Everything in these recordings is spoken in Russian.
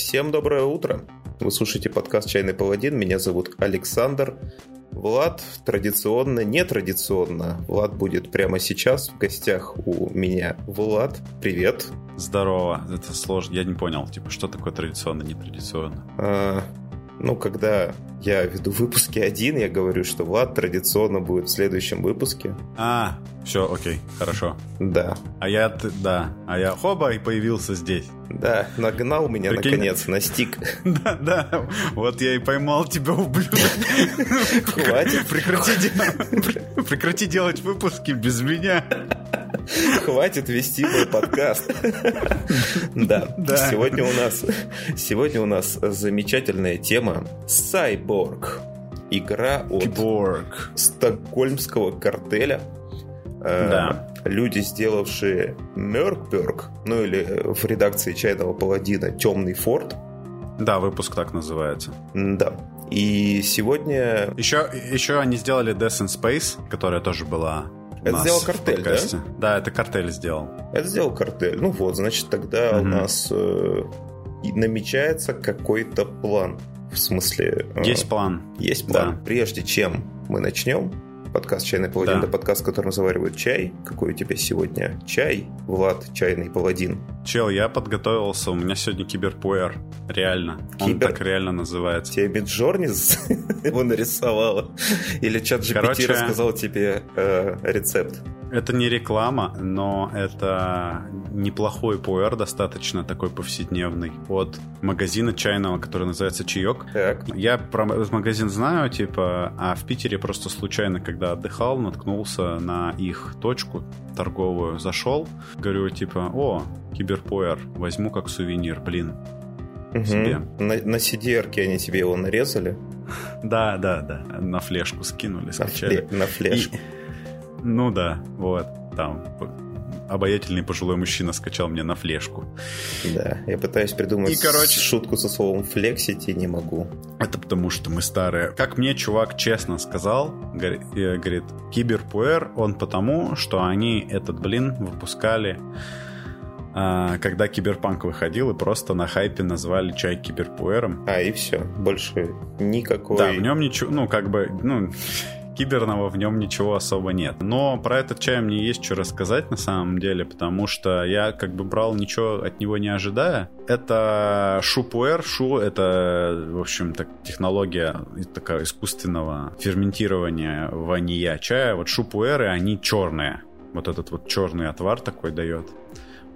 Всем доброе утро. Вы слушаете подкаст «Чайный паладин». Меня зовут Александр. Влад традиционно, нетрадиционно. Влад будет прямо сейчас в гостях у меня. Влад, привет. Здорово. Это сложно. Я не понял, типа, что такое традиционно, нетрадиционно? А, ну, когда я веду выпуски один, я говорю, что Влад традиционно будет в следующем выпуске. А, все, окей, хорошо. Да. А я, да, а я хоба и появился здесь. Да, нагнал меня Прикинь? наконец, настиг. Да, да, вот я и поймал тебя, ублюдок. Хватит. Прекрати, прекрати делать выпуски без меня. Хватит вести мой подкаст. Да, сегодня у нас сегодня у нас замечательная тема Cyborg. Игра от Киборг. стокгольмского картеля. Э, да. Люди, сделавшие Меркберг, ну или в редакции Чайного Паладина Темный Форт. Да, выпуск так называется. Да. И сегодня... Еще, еще они сделали Death in Space, которая тоже была это сделал картель, да? Да, это картель сделал. Это сделал картель. Ну вот, значит, тогда угу. у нас э, намечается какой-то план. В смысле... Э, есть план. Есть план. Да. Прежде чем мы начнем, подкаст «Чайный паладин» да. это подкаст, в котором заваривают чай. Какой у тебя сегодня чай, Влад, чайный паладин? Чел, я подготовился, у меня сегодня киберпуэр. Реально. Кибер... Он так реально называется. Тебе Миджорнис его нарисовала? Или чат GPT Короче... рассказал тебе э, рецепт? Это не реклама, но это неплохой пуэр, достаточно такой повседневный, от магазина чайного, который называется «Чаек». Так. Я про этот магазин знаю, типа, а в Питере просто случайно, когда отдыхал, наткнулся на их точку торговую, зашел, говорю, типа, о, киберпуэр, возьму как сувенир, блин, угу. себе. На, на cdr они тебе его нарезали? Да, да, да, на флешку скинули, скачали. На, фле- на флешку. И ну да, вот, там обаятельный пожилой мужчина скачал мне на флешку. Да, я пытаюсь придумать и, короче, шутку со словом флексить и не могу. Это потому, что мы старые. Как мне чувак честно сказал, говорит, киберпуэр, он потому, что они этот блин выпускали а, когда Киберпанк выходил, и просто на хайпе назвали чай Киберпуэром. А, и все. Больше никакой... Да, в нем ничего, ну, как бы, ну, киберного в нем ничего особо нет. Но про этот чай мне есть что рассказать на самом деле, потому что я как бы брал ничего от него не ожидая. Это шупуэр. Шу — это, в общем, так, технология такая искусственного ферментирования ванья чая. Вот шупуэры, они черные. Вот этот вот черный отвар такой дает.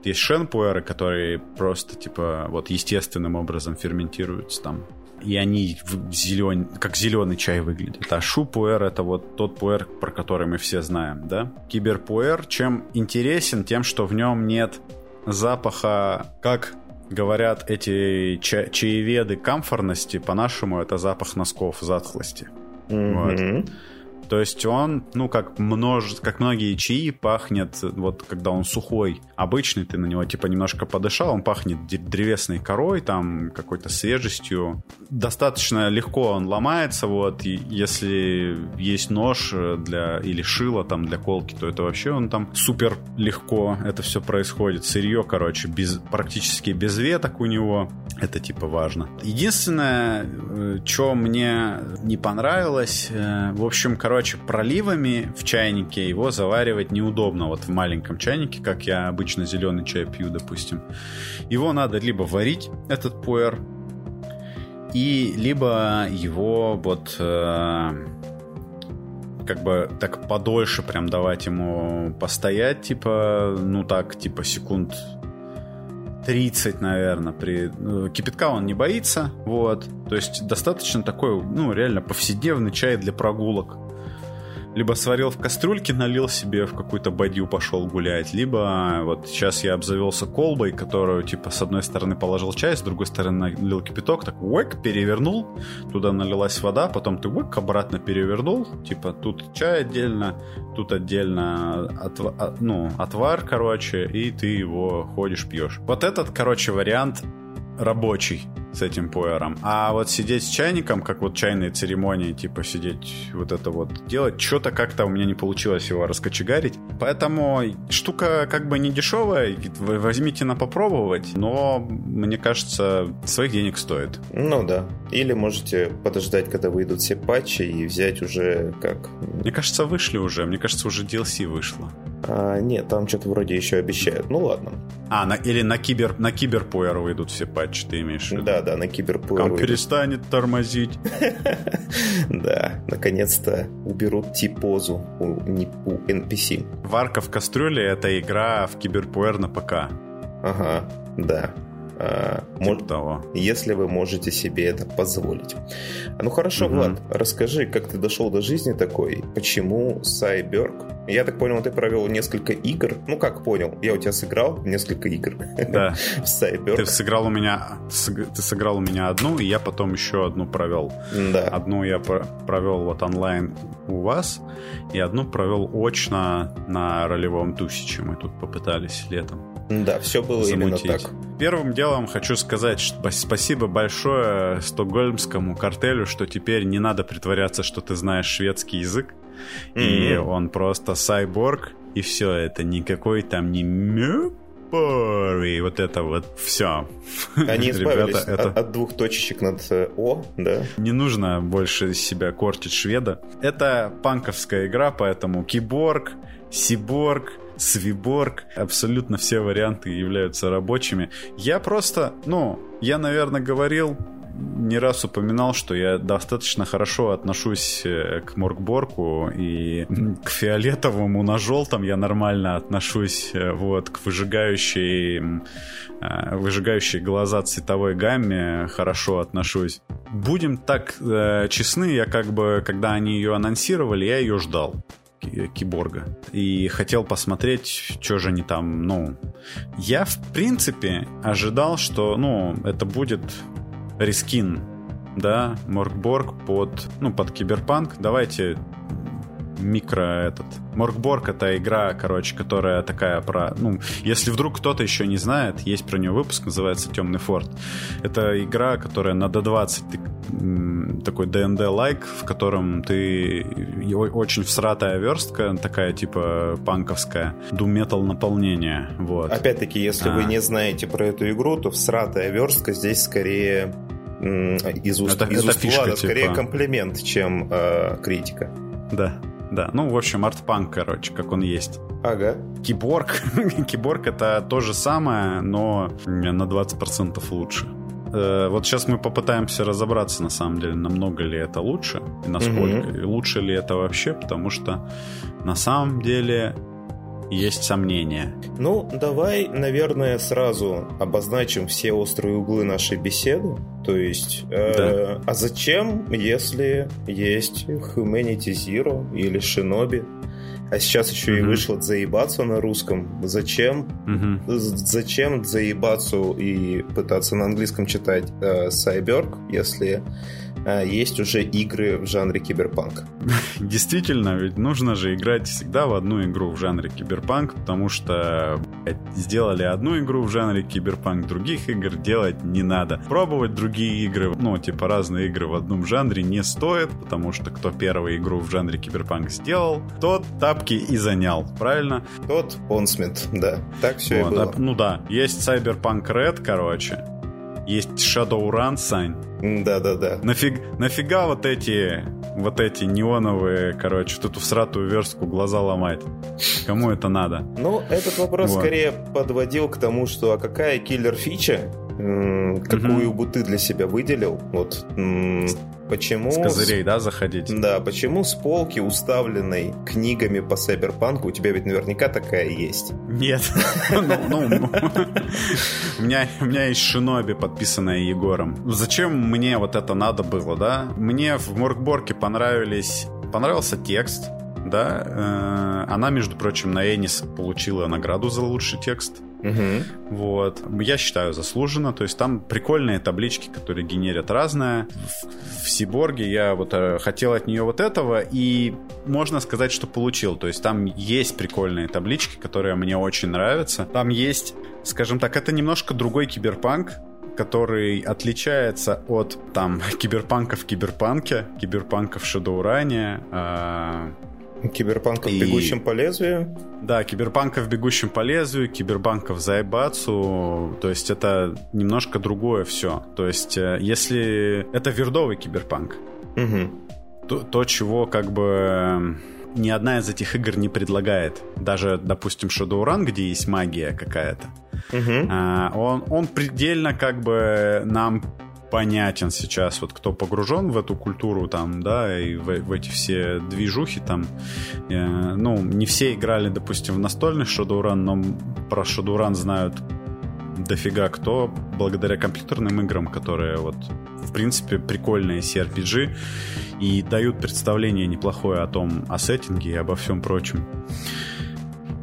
Есть шенпуэры, которые просто, типа, вот естественным образом ферментируются там и они зелен... как зеленый чай выглядят. А шу-пуэр это вот тот пуэр, про который мы все знаем, да? Киберпуэр чем интересен? Тем, что в нем нет запаха, как говорят эти ча- чаеведы комфорности, по-нашему это запах носков затхлости. Mm-hmm. Вот. То есть он, ну, как, множе, как многие чаи, пахнет, вот когда он сухой, обычный, ты на него типа немножко подышал, он пахнет древесной корой, там, какой-то свежестью. Достаточно легко он ломается, вот, и если есть нож для, или шило там для колки, то это вообще он там супер легко это все происходит. Сырье, короче, без, практически без веток у него. Это типа важно. Единственное, э, что мне не понравилось, э, в общем, короче, короче, проливами в чайнике его заваривать неудобно. Вот в маленьком чайнике, как я обычно зеленый чай пью, допустим. Его надо либо варить, этот пуэр, и либо его вот э, как бы так подольше прям давать ему постоять, типа, ну так, типа секунд 30, наверное, при ну, кипятка он не боится, вот, то есть достаточно такой, ну, реально повседневный чай для прогулок либо сварил в кастрюльке, налил себе в какую-то бадью, пошел гулять, либо вот сейчас я обзавелся колбой, которую, типа, с одной стороны положил чай, с другой стороны налил кипяток, так уэк, перевернул, туда налилась вода, потом ты уэк, обратно перевернул, типа, тут чай отдельно, тут отдельно отва- а, ну, отвар, короче, и ты его ходишь, пьешь. Вот этот, короче, вариант рабочий с этим пуэром. А вот сидеть с чайником, как вот чайные церемонии, типа сидеть вот это вот делать, что-то как-то у меня не получилось его раскочегарить. Поэтому штука как бы не дешевая, возьмите на попробовать, но мне кажется, своих денег стоит. Ну да. Или можете подождать, когда выйдут все патчи и взять уже как... Мне кажется, вышли уже. Мне кажется, уже DLC вышло. А, нет, там что-то вроде еще обещают. Ну ладно. А, на, или на кибер на киберпуэр выйдут все патчи, ты имеешь в виду? Да, да, на киберпуэр. Он перестанет тормозить. Да, наконец-то уберут типозу у NPC. Варка в кастрюле — это игра в киберпуэр на ПК. Ага, да. А, типа того. Если вы можете себе это позволить. Ну хорошо, угу. Влад, расскажи, как ты дошел до жизни такой, почему Сайберг? Я так понял, ты провел несколько игр. Ну как понял, я у тебя сыграл несколько игр. Да. в Сайберг. Ты сыграл у меня, ты сыграл у меня одну, и я потом еще одну провел. Да. Одну я провел вот онлайн у вас, и одну провел очно на ролевом тусиче. Мы тут попытались летом. Да, все было замутить. именно так. Первым делом хочу сказать что спасибо большое стокгольмскому картелю, что теперь не надо притворяться, что ты знаешь шведский язык. Mm-hmm. И он просто сайборг, и все это никакой там не и вот это вот все. Они избавились Ребята, это... от, от двух точечек над э, О, да? Не нужно больше себя кортить шведа. Это панковская игра, поэтому киборг, сиборг, Свиборг, абсолютно все варианты являются рабочими. Я просто, ну, я, наверное, говорил не раз упоминал, что я достаточно хорошо отношусь э, к Моргборку и к фиолетовому на желтом я нормально отношусь, э, вот, к выжигающей, э, выжигающей глаза цветовой гамме хорошо отношусь. Будем так э, честны, я как бы, когда они ее анонсировали, я ее ждал киборга. И хотел посмотреть, что же они там, ну... Я, в принципе, ожидал, что, ну, это будет рискин, да, Моргборг под, ну, под киберпанк. Давайте микро этот. Mörk Borg это игра, короче, которая такая про... Ну, если вдруг кто-то еще не знает, есть про нее выпуск, называется Темный форт. Это игра, которая на D20 ты, такой D&D-like, в котором ты очень всратая верстка, такая типа панковская, дум-метал наполнение. Вот. Опять-таки, если а. вы не знаете про эту игру, то всратая верстка здесь скорее из уст, это, из это уст фишка, Влада, типа... скорее комплимент, чем э, критика. Да. Да, ну, в общем, артпанк, короче, как он есть. Ага. Киборг. Киборг это то же самое, но на 20% лучше. Э, вот сейчас мы попытаемся разобраться, на самом деле, намного ли это лучше, и насколько, угу. и лучше ли это вообще, потому что на самом деле есть сомнения. Ну, давай, наверное, сразу обозначим все острые углы нашей беседы. То есть, э, да. а зачем, если есть Humanity Zero или Shinobi? А сейчас еще mm-hmm. и вышло заебаться на русском. Зачем? Mm-hmm. Зачем заебаться и пытаться на английском читать э, Cyberg, если есть уже игры в жанре киберпанк. Действительно, ведь нужно же играть всегда в одну игру в жанре киберпанк, потому что блядь, сделали одну игру в жанре киберпанк, других игр делать не надо. Пробовать другие игры, ну, типа разные игры в одном жанре не стоит, потому что кто первую игру в жанре киберпанк сделал, тот тапки и занял, правильно? Тот Понсмит, да. Так все вот, и было. А, ну да, есть Cyberpunk Red, короче, есть Shadowrun, Сань. Да-да-да. Нафиг, нафига вот эти, вот эти неоновые, короче, тут в сратую верстку глаза ломать? Кому это надо? Ну, этот вопрос вот. скорее подводил к тому, что а какая киллер-фича, какую угу. бы ты для себя выделил? Вот Почему... С козырей, да, заходить? Да, почему с полки, уставленной книгами по Сайберпанку, у тебя ведь наверняка такая есть? Нет. Ну, ну, у меня есть Шиноби, подписанная Егором. Зачем мне вот это надо было, да? Мне в Моргборке понравились... Понравился текст, да. Э, она, между прочим, на Энис получила награду за лучший текст. Угу. Вот. Я считаю, заслуженно. То есть там прикольные таблички, которые генерят разное. В, в Сиборге я вот э, хотел от нее вот этого, и можно сказать, что получил. То есть там есть прикольные таблички, которые мне очень нравятся. Там есть, скажем так, это немножко другой киберпанк, который отличается от там киберпанка в киберпанке, киберпанка в Шадоуране, э, Киберпанка и... в бегущем по лезвию? Да, киберпанка в бегущем по лезвию, киберпанка в Зайбацу. То есть это немножко другое все. То есть э, если это вердовый киберпанк, угу. то, то, чего как бы ни одна из этих игр не предлагает. Даже, допустим, Shadowrun, где есть магия какая-то. Угу. Он, он предельно как бы нам понятен сейчас, вот кто погружен в эту культуру там, да, и в, в эти все движухи там, э, ну, не все играли, допустим, в настольный Shadowrun, но про Shadowrun знают дофига кто, благодаря компьютерным играм, которые вот, в принципе, прикольные CRPG и дают представление неплохое о том, о сеттинге и обо всем прочем.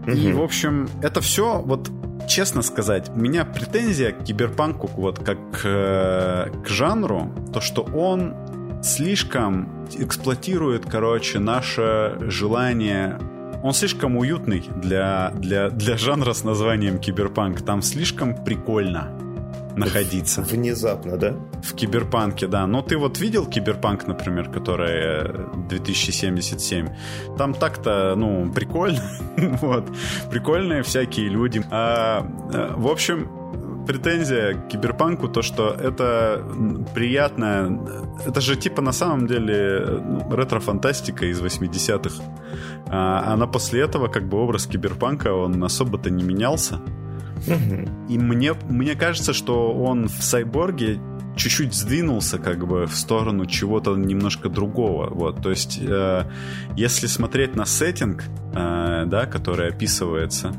Mm-hmm. И, в общем, это все вот честно сказать, у меня претензия к киберпанку вот как э, к жанру, то что он слишком эксплуатирует, короче, наше желание он слишком уютный для, для, для жанра с названием киберпанк. Там слишком прикольно находиться. Внезапно, да? В киберпанке, да. Но ты вот видел киберпанк, например, который 2077? Там так-то, ну, прикольно. вот. Прикольные всякие люди. А, э, в общем, претензия к киберпанку то, что это приятная... Это же типа на самом деле ну, ретро-фантастика из 80-х. А, она после этого как бы образ киберпанка, он особо-то не менялся. И мне, мне кажется, что он в Сайборге чуть-чуть сдвинулся как бы в сторону чего-то немножко другого. Вот, то есть, э, если смотреть на сеттинг, э, да, который описывается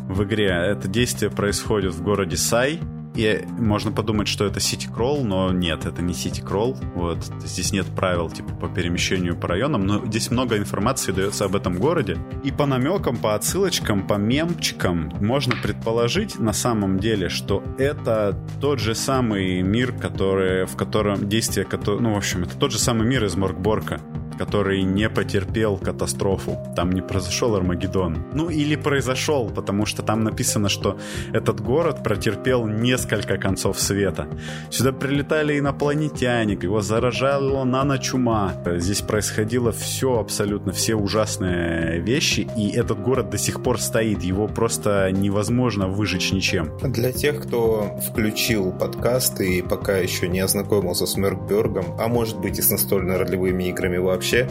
в игре, это действие происходит в городе Сай, и можно подумать, что это City Crawl, но нет, это не City Crawl. Вот. Здесь нет правил типа по перемещению по районам, но здесь много информации дается об этом городе. И по намекам, по отсылочкам, по мемчикам можно предположить на самом деле, что это тот же самый мир, который, в котором действие, ну, в общем, это тот же самый мир из Моркборка который не потерпел катастрофу. Там не произошел Армагеддон. Ну или произошел, потому что там написано, что этот город протерпел несколько концов света. Сюда прилетали инопланетяне, его заражала наночума. Здесь происходило все, абсолютно все ужасные вещи, и этот город до сих пор стоит. Его просто невозможно выжечь ничем. Для тех, кто включил подкаст и пока еще не ознакомился с Меркбергом, а может быть и с настольно-ролевыми играми вообще, вообще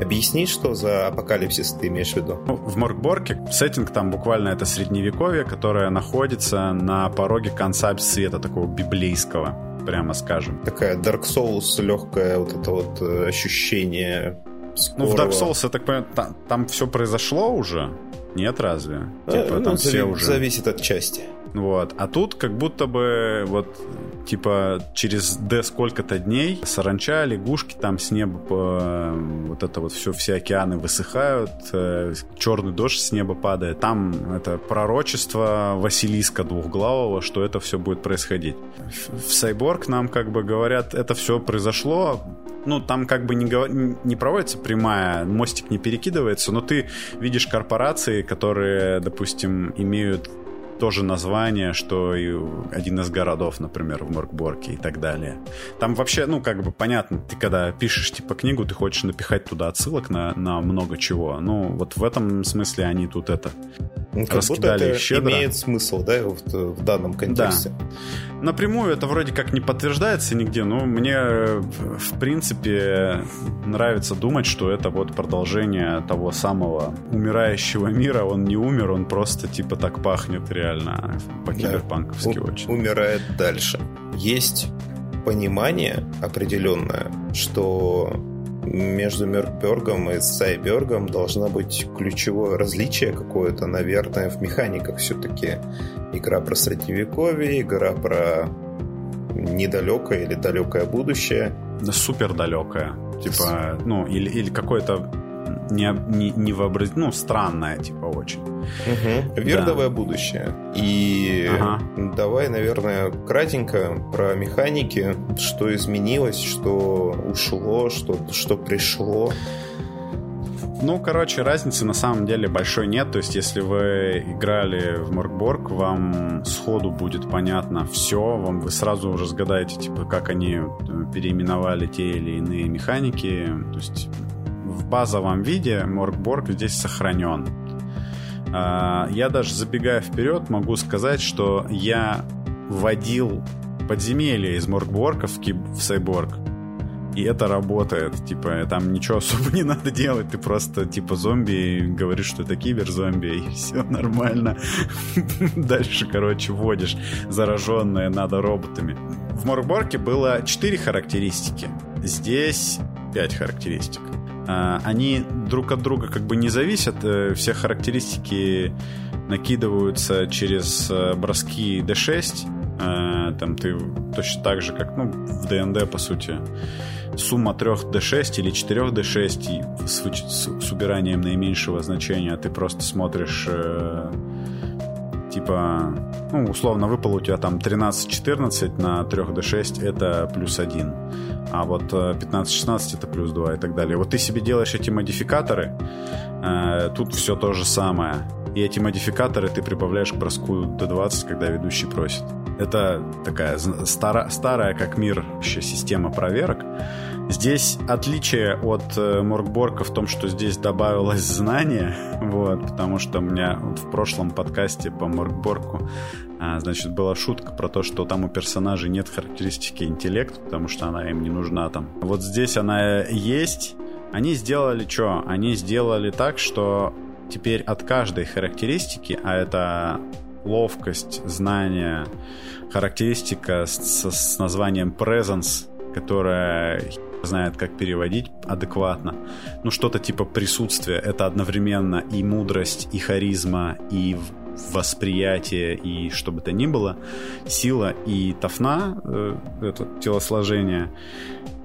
объяснить, что за апокалипсис ты имеешь в виду? Ну, в Моркборке сеттинг там буквально это средневековье, которое находится на пороге конца света, такого библейского, прямо скажем. Такая Dark Souls, легкое вот это вот э, ощущение Скорого. Ну, в Dark Souls, я так понимаю, там, там все произошло уже? Нет, разве? А, типа, ну, там все уже... Зависит от части. Вот. А тут как будто бы вот типа через Д сколько-то дней саранча, лягушки там с неба по, вот это вот все, все океаны высыхают, э, черный дождь с неба падает. Там это пророчество Василиска двухглавого, что это все будет происходить. В, Сайборг нам как бы говорят, это все произошло, ну, там как бы не, не проводится прямая, мостик не перекидывается, но ты видишь корпорации, которые, допустим, имеют тоже название, что и один из городов, например, в Моркборке и так далее. Там вообще, ну, как бы понятно, ты когда пишешь, типа, книгу, ты хочешь напихать туда отсылок на, на много чего. Ну, вот в этом смысле они тут это ну, как раскидали будто это щедро. имеет смысл, да, в, в данном контексте. Да. Напрямую это вроде как не подтверждается нигде, но мне, в принципе, нравится думать, что это вот продолжение того самого умирающего мира. Он не умер, он просто, типа, так пахнет реально реально по-киберпанковски да. очень. Умирает дальше. Есть понимание определенное, что между Меркбергом и Сайбергом должно быть ключевое различие какое-то, наверное, в механиках все-таки. Игра про средневековье, игра про недалекое или далекое будущее. Да супер далекое. Типа, ну, или, или какое-то не, не, не вообраз... ну, странное, типа, очень. Угу. Вердовое да. будущее. И ага. давай, наверное, кратенько про механики, что изменилось, что ушло, что, что пришло. Ну, короче, разницы на самом деле большой нет. То есть, если вы играли в Моркборг, вам сходу будет понятно все. Вам вы сразу разгадаете, типа, как они э, переименовали те или иные механики. То есть, в базовом виде Моркборг здесь сохранен. А, я даже забегая вперед могу сказать, что я вводил подземелье из Моркборга в, в Сайборг и это работает. Типа, там ничего особо не надо делать. Ты просто, типа, зомби говоришь, что это киберзомби, и все нормально. Дальше, короче, вводишь зараженное надо роботами. В Морборке было 4 характеристики. Здесь 5 характеристик. А, они друг от друга как бы не зависят. Э, все характеристики накидываются через э, броски D6. А, там ты точно так же, как ну, в ДНД, по сути, сумма 3D6 или 4D6 с, с, с убиранием наименьшего значения ты просто смотришь э, типа, ну, условно, выпало у тебя там 13-14 на 3D6, это плюс 1. А вот 15-16 э, это плюс 2 и так далее. Вот ты себе делаешь эти модификаторы, э, тут все то же самое. И эти модификаторы ты прибавляешь к броску до 20, когда ведущий просит. Это такая стара, старая как мир еще система проверок. Здесь отличие от э, Моргборка в том, что здесь добавилось знание, вот, потому что у меня в прошлом подкасте по Моргборку а, значит, была шутка про то, что там у персонажей нет характеристики интеллект, потому что она им не нужна там. Вот здесь она есть. Они сделали что? Они сделали так, что теперь от каждой характеристики, а это ловкость, знание, характеристика с, с названием presence, которая знает, как переводить адекватно. Ну, что-то типа присутствия. Это одновременно и мудрость, и харизма, и восприятие, и что бы то ни было. Сила и тафна, э, это телосложение.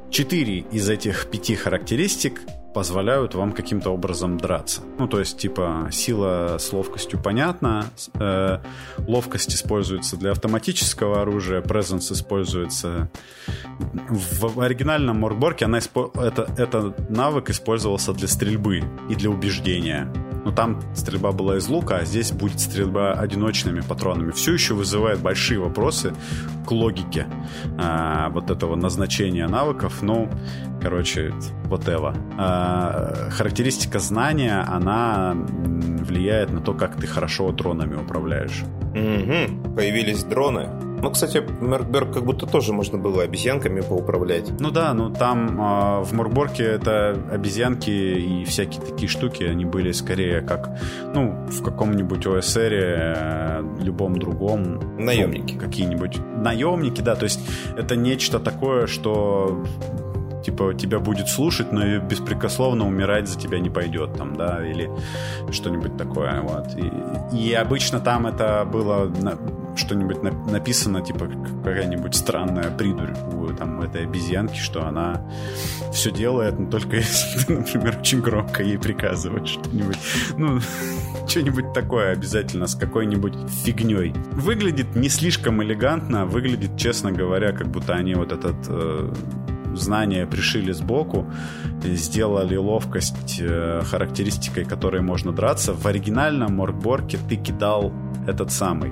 Четыре из этих пяти характеристик позволяют вам каким-то образом драться. Ну, то есть, типа, сила с ловкостью понятна, э, ловкость используется для автоматического оружия, presence используется... В оригинальном Моргборке она испо... это, это навык использовался для стрельбы и для убеждения. Но там стрельба была из лука, а здесь будет стрельба одиночными патронами. Все еще вызывает большие вопросы к логике а, вот этого назначения навыков. Ну, короче, whatever. А, характеристика знания, она влияет на то, как ты хорошо дронами управляешь. Угу. Появились дроны. Ну, кстати, Меркберг как будто тоже можно было обезьянками поуправлять. Ну да, ну там э, в Моркборке это обезьянки и всякие такие штуки, они были скорее как, ну, в каком-нибудь ОСР, э, любом другом. Наемники. Ну, какие-нибудь. Наемники, да, то есть это нечто такое, что типа тебя будет слушать, но и беспрекословно умирать за тебя не пойдет, там, да, или что-нибудь такое, вот. И, и обычно там это было что-нибудь написано, типа какая-нибудь странная придурь у там, этой обезьянки, что она все делает, но только если ты, например, очень громко ей приказываешь что-нибудь. Ну, что-нибудь такое обязательно с какой-нибудь фигней. Выглядит не слишком элегантно, выглядит, честно говоря, как будто они вот этот э, знания пришили сбоку, сделали ловкость э, характеристикой, которой можно драться. В оригинальном Моркборке ты кидал этот самый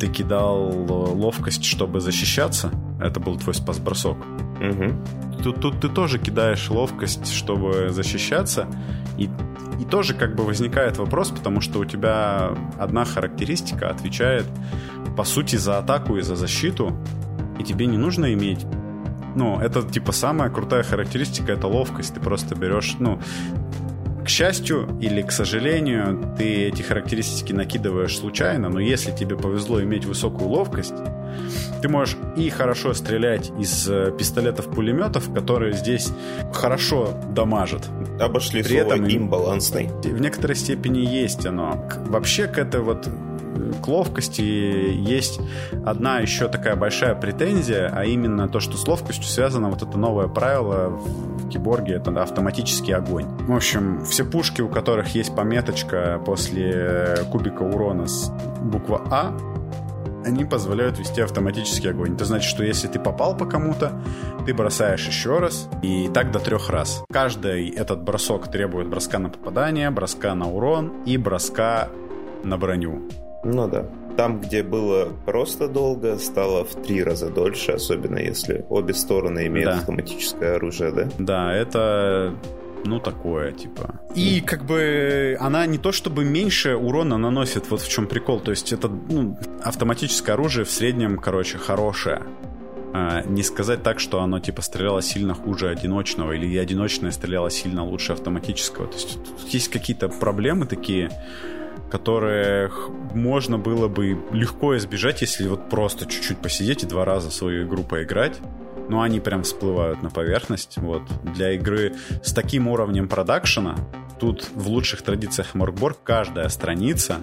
ты кидал ловкость, чтобы защищаться. Это был твой спас-бросок. Угу. Тут, тут ты тоже кидаешь ловкость, чтобы защищаться. И, и тоже как бы возникает вопрос, потому что у тебя одна характеристика отвечает по сути за атаку и за защиту. И тебе не нужно иметь ну, это типа самая крутая характеристика это ловкость. Ты просто берешь, ну, к счастью или к сожалению, ты эти характеристики накидываешь случайно, но если тебе повезло иметь высокую ловкость, ты можешь и хорошо стрелять из э, пистолетов-пулеметов, которые здесь хорошо дамажат. Обошли При слово этом имбалансный. В некоторой степени есть оно. Вообще к этой вот к ловкости есть одна еще такая большая претензия, а именно то, что с ловкостью связано вот это новое правило в киборге, это автоматический огонь. В общем, все пушки, у которых есть пометочка после кубика урона с буква А, они позволяют вести автоматический огонь. Это значит, что если ты попал по кому-то, ты бросаешь еще раз, и так до трех раз. Каждый этот бросок требует броска на попадание, броска на урон и броска на броню. Ну да. Там, где было просто долго, стало в три раза дольше, особенно если обе стороны имеют да. автоматическое оружие, да? Да, это ну, такое, типа. И как бы она не то чтобы меньше урона наносит, вот в чем прикол. То есть это ну, автоматическое оружие в среднем, короче, хорошее. А, не сказать так, что оно типа стреляло сильно хуже одиночного, или одиночное стреляло сильно лучше автоматического. То есть есть какие-то проблемы такие, которых можно было бы легко избежать, если вот просто чуть-чуть посидеть и два раза свою игру поиграть но они прям всплывают на поверхность. Вот. Для игры с таким уровнем продакшена, тут в лучших традициях Моркборг каждая страница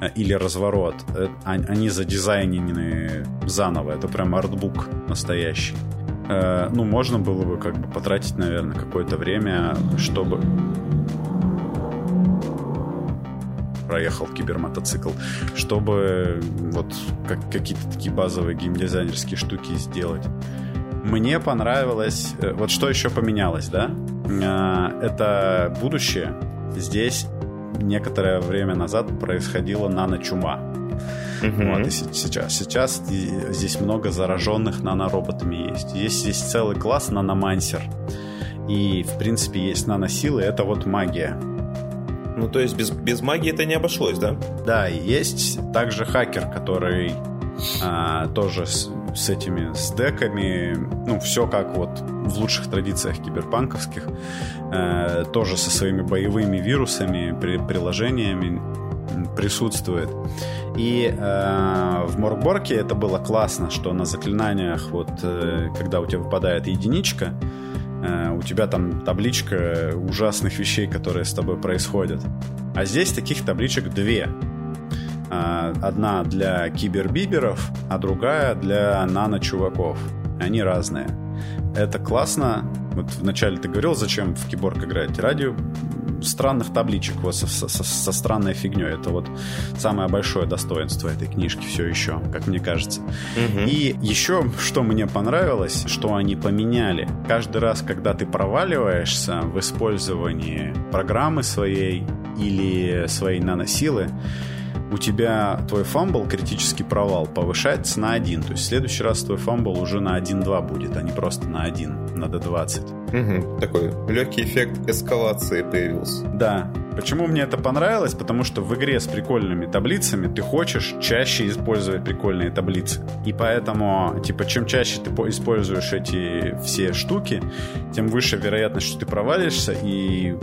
э, или разворот, э, они задизайнены заново. Это прям артбук настоящий. Э, ну, можно было бы как бы потратить, наверное, какое-то время, чтобы проехал кибермотоцикл, чтобы вот как, какие-то такие базовые геймдизайнерские штуки сделать. Мне понравилось... Э, вот что еще поменялось, да? А, это будущее. Здесь некоторое время назад происходила наночума. Uh-huh. Вот, и сейчас, сейчас здесь много зараженных нанороботами есть. Есть здесь целый класс наномансер. И, в принципе, есть наносилы, это вот магия. Ну, то есть без, без магии это не обошлось, да? Да, есть также хакер, который а, тоже с, с этими с деками, ну, все как вот в лучших традициях киберпанковских, э, тоже со своими боевыми вирусами, при, приложениями присутствует. И э, в Моркборке это было классно, что на заклинаниях, вот э, когда у тебя выпадает единичка, у тебя там табличка ужасных вещей, которые с тобой происходят. А здесь таких табличек две. А, одна для кибербиберов, а другая для нано-чуваков. Они разные. Это классно. Вот вначале ты говорил, зачем в киборг играть. Ради странных табличек вот со, со, со странной фигней. Это вот самое большое достоинство этой книжки все еще, как мне кажется. Угу. И еще, что мне понравилось, что они поменяли. Каждый раз, когда ты проваливаешься в использовании программы своей или своей наносилы, у тебя твой fumble, критический провал, повышается на 1. То есть в следующий раз твой fumble уже на 1-2 будет, а не просто на 1, на D20. Угу, такой легкий эффект эскалации появился. Да. Почему мне это понравилось? Потому что в игре с прикольными таблицами ты хочешь чаще использовать прикольные таблицы. И поэтому, типа, чем чаще ты используешь эти все штуки, тем выше вероятность, что ты провалишься и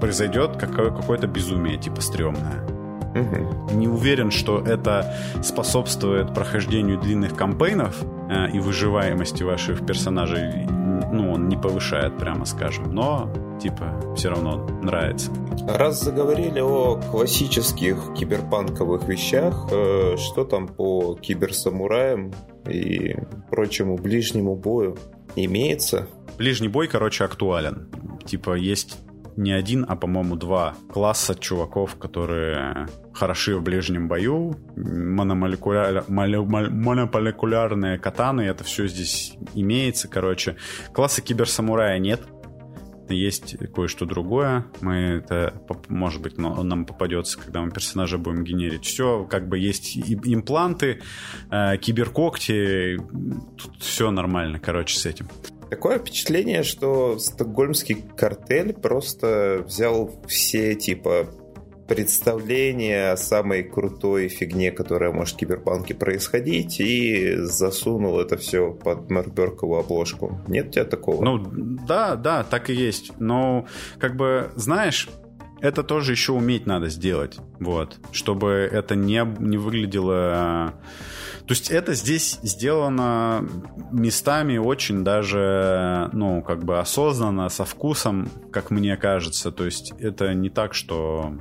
произойдет какое-то безумие, типа, стрёмное. Угу. Не уверен, что это способствует прохождению длинных кампейнов э, и выживаемости ваших персонажей. Ну, он не повышает, прямо скажем. Но, типа, все равно нравится. Раз заговорили о классических киберпанковых вещах, э, что там по киберсамураям и прочему ближнему бою имеется? Ближний бой, короче, актуален. Типа, есть не один, а, по-моему, два класса чуваков, которые хороши в ближнем бою. Монополикулярные катаны, это все здесь имеется, короче. Класса киберсамурая нет, есть кое-что другое. Мы это, может быть, нам попадется, когда мы персонажа будем генерить. Все, как бы есть импланты, э, киберкогти, тут все нормально, короче, с этим. Такое впечатление, что стокгольмский картель просто взял все, типа, представления о самой крутой фигне, которая может в киберпанке происходить, и засунул это все под Марберкову обложку. Нет у тебя такого? Ну, да, да, так и есть. Но, как бы, знаешь, это тоже еще уметь надо сделать, вот, чтобы это не, не выглядело то есть это здесь сделано местами очень даже, ну, как бы осознанно, со вкусом, как мне кажется. То есть это не так, что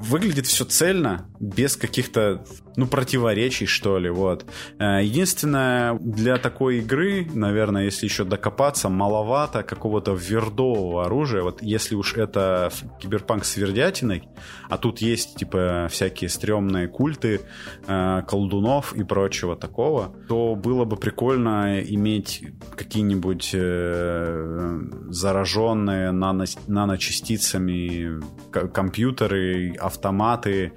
выглядит все цельно, без каких-то, ну, противоречий, что ли, вот. Э, единственное, для такой игры, наверное, если еще докопаться, маловато какого-то вердового оружия. Вот если уж это киберпанк с вердятиной, а тут есть, типа, всякие стрёмные культы, э, колдунов и прочего такого, то было бы прикольно иметь какие-нибудь э, зараженные нано наночастицами компьютеры, автоматы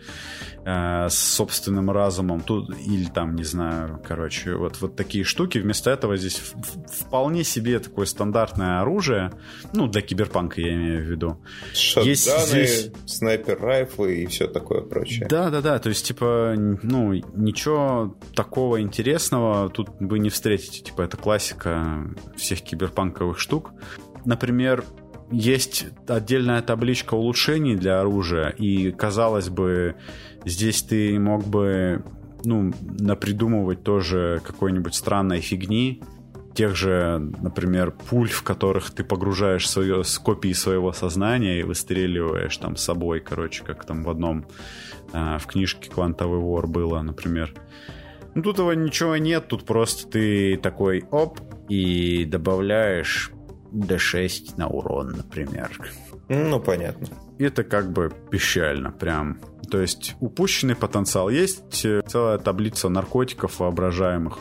э, с собственным разумом, тут или там, не знаю, короче, вот, вот такие штуки. Вместо этого здесь вполне себе такое стандартное оружие, ну, для киберпанка я имею в виду. Шотганы, есть здесь... снайпер-райфлы и все такое прочее. Да-да-да, то есть, типа, ну, ничего такого интересного тут вы не встретите. Типа, это классика всех киберпанковых штук. Например, есть отдельная табличка улучшений для оружия, и, казалось бы, здесь ты мог бы ну, напридумывать тоже какой-нибудь странной фигни, тех же, например, пуль, в которых ты погружаешь свое, с копии своего сознания и выстреливаешь там с собой, короче, как там в одном э, в книжке «Квантовый вор» было, например. Ну, тут его ничего нет, тут просто ты такой оп, и добавляешь D6 на урон, например. Ну, понятно. Это как бы печально прям. То есть упущенный потенциал. Есть э, целая таблица наркотиков воображаемых.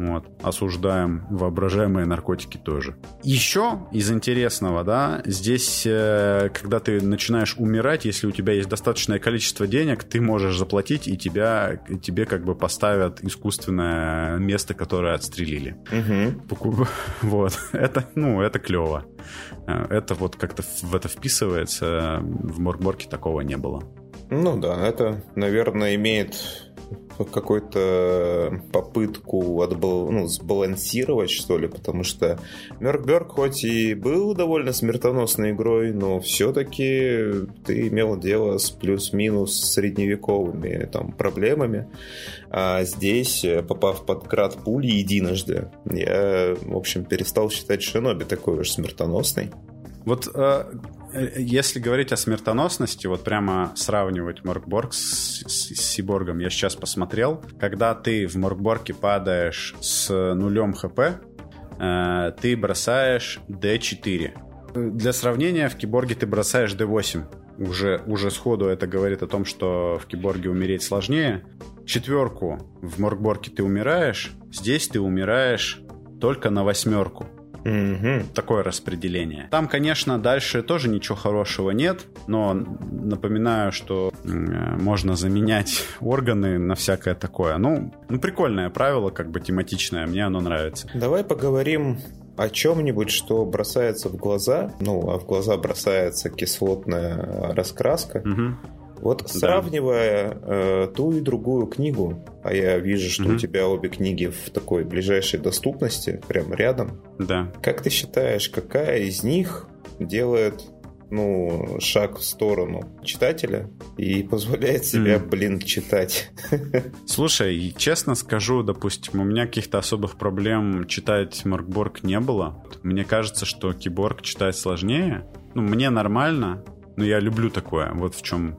Вот. Осуждаем воображаемые наркотики тоже. Еще из интересного, да, здесь, э, когда ты начинаешь умирать, если у тебя есть достаточное количество денег, ты можешь заплатить, и тебя, тебе как бы поставят искусственное место, которое отстрелили. Угу. Вот. Это, ну, это клево. Э, это вот как-то в это вписывается. В Моркборке такого не было. Ну да, это, наверное, имеет какую-то попытку отбал, ну, сбалансировать, что ли, потому что Меркберг хоть и был довольно смертоносной игрой, но все-таки ты имел дело с плюс-минус средневековыми там проблемами. А здесь, попав под град пули единожды, я, в общем, перестал считать Шиноби такой уж смертоносной. Вот э, Э, если говорить о смертоносности, вот прямо сравнивать Моркборг с, с, с Сиборгом, я сейчас посмотрел, когда ты в Моркборге падаешь с нулем хп, э, ты бросаешь D4. Для сравнения, в Киборге ты бросаешь D8. Уже, уже сходу это говорит о том, что в Киборге умереть сложнее. Четверку в Моркборге ты умираешь, здесь ты умираешь только на восьмерку. Угу. Такое распределение. Там, конечно, дальше тоже ничего хорошего нет, но напоминаю, что э, можно заменять органы на всякое такое. Ну, ну, прикольное правило, как бы тематичное, мне оно нравится. Давай поговорим о чем-нибудь, что бросается в глаза. Ну, а в глаза бросается кислотная раскраска. Угу. Вот сравнивая э, ту и другую книгу, а я вижу, что угу. у тебя обе книги в такой ближайшей доступности, прямо рядом. Да. Как ты считаешь, какая из них делает ну, шаг в сторону читателя и позволяет себя, mm. блин, читать. Слушай, честно скажу, допустим, у меня каких-то особых проблем читать Маркборг не было. Мне кажется, что Киборг читать сложнее. Ну, мне нормально, но я люблю такое. Вот в чем,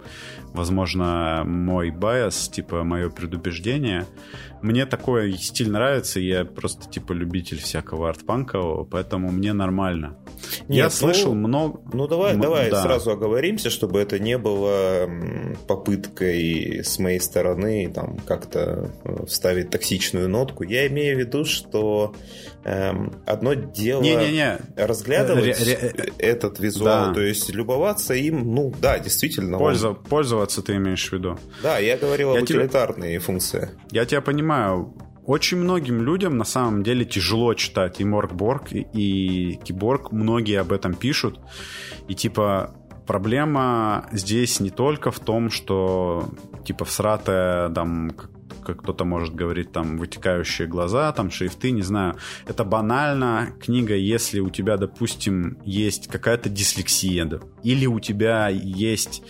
возможно, мой байс, типа мое предубеждение. Мне такой стиль нравится, я просто типа любитель всякого артпанкового, поэтому мне нормально. Нет, я ну, слышал много... Ну давай, М- давай да. сразу оговоримся, чтобы это не было попыткой с моей стороны там как-то э, вставить токсичную нотку. Я имею в виду, что эм, одно дело не, не, не. разглядывать ре, ре, этот визуал, да. то есть любоваться им, ну да, действительно. Пользу, он... Пользоваться ты имеешь в виду. Да, я говорил я об утилитарной тебя... функции. Я тебя понимаю. Очень многим людям на самом деле тяжело читать и Моркборг, и, и Киборг. Многие об этом пишут. И типа проблема здесь не только в том, что типа всратая там кто-то может говорить там вытекающие глаза, там шрифты, не знаю. Это банально книга, если у тебя, допустим, есть какая-то дислексия, да, или у тебя есть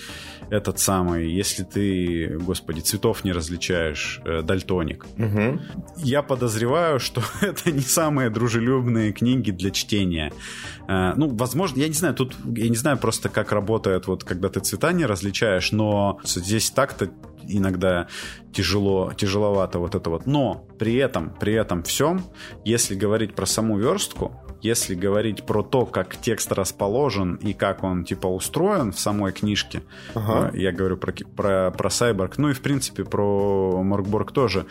этот самый, если ты, господи, цветов не различаешь, э, дальтоник. Угу. Я подозреваю, что это не самые дружелюбные книги для чтения. Э, ну, возможно, я не знаю, тут я не знаю просто, как работает вот, когда ты цвета не различаешь, но здесь так-то иногда тяжело, тяжеловато вот это вот. Но при этом, при этом всем, если говорить про саму верстку, если говорить про то, как текст расположен и как он типа устроен в самой книжке, ага. Я говорю про, про, про Cyborg, ну и в принципе про Моркборг тоже,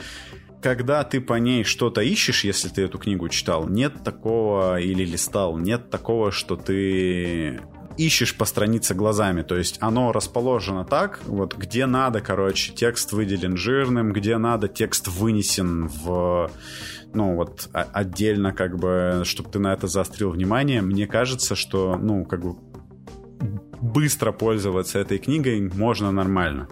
когда ты по ней что-то ищешь, если ты эту книгу читал, нет такого или листал, нет такого, что ты ищешь по странице глазами. То есть оно расположено так, вот где надо, короче, текст выделен жирным, где надо, текст вынесен в ну, вот отдельно, как бы, чтобы ты на это заострил внимание. Мне кажется, что, ну, как бы быстро пользоваться этой книгой можно нормально.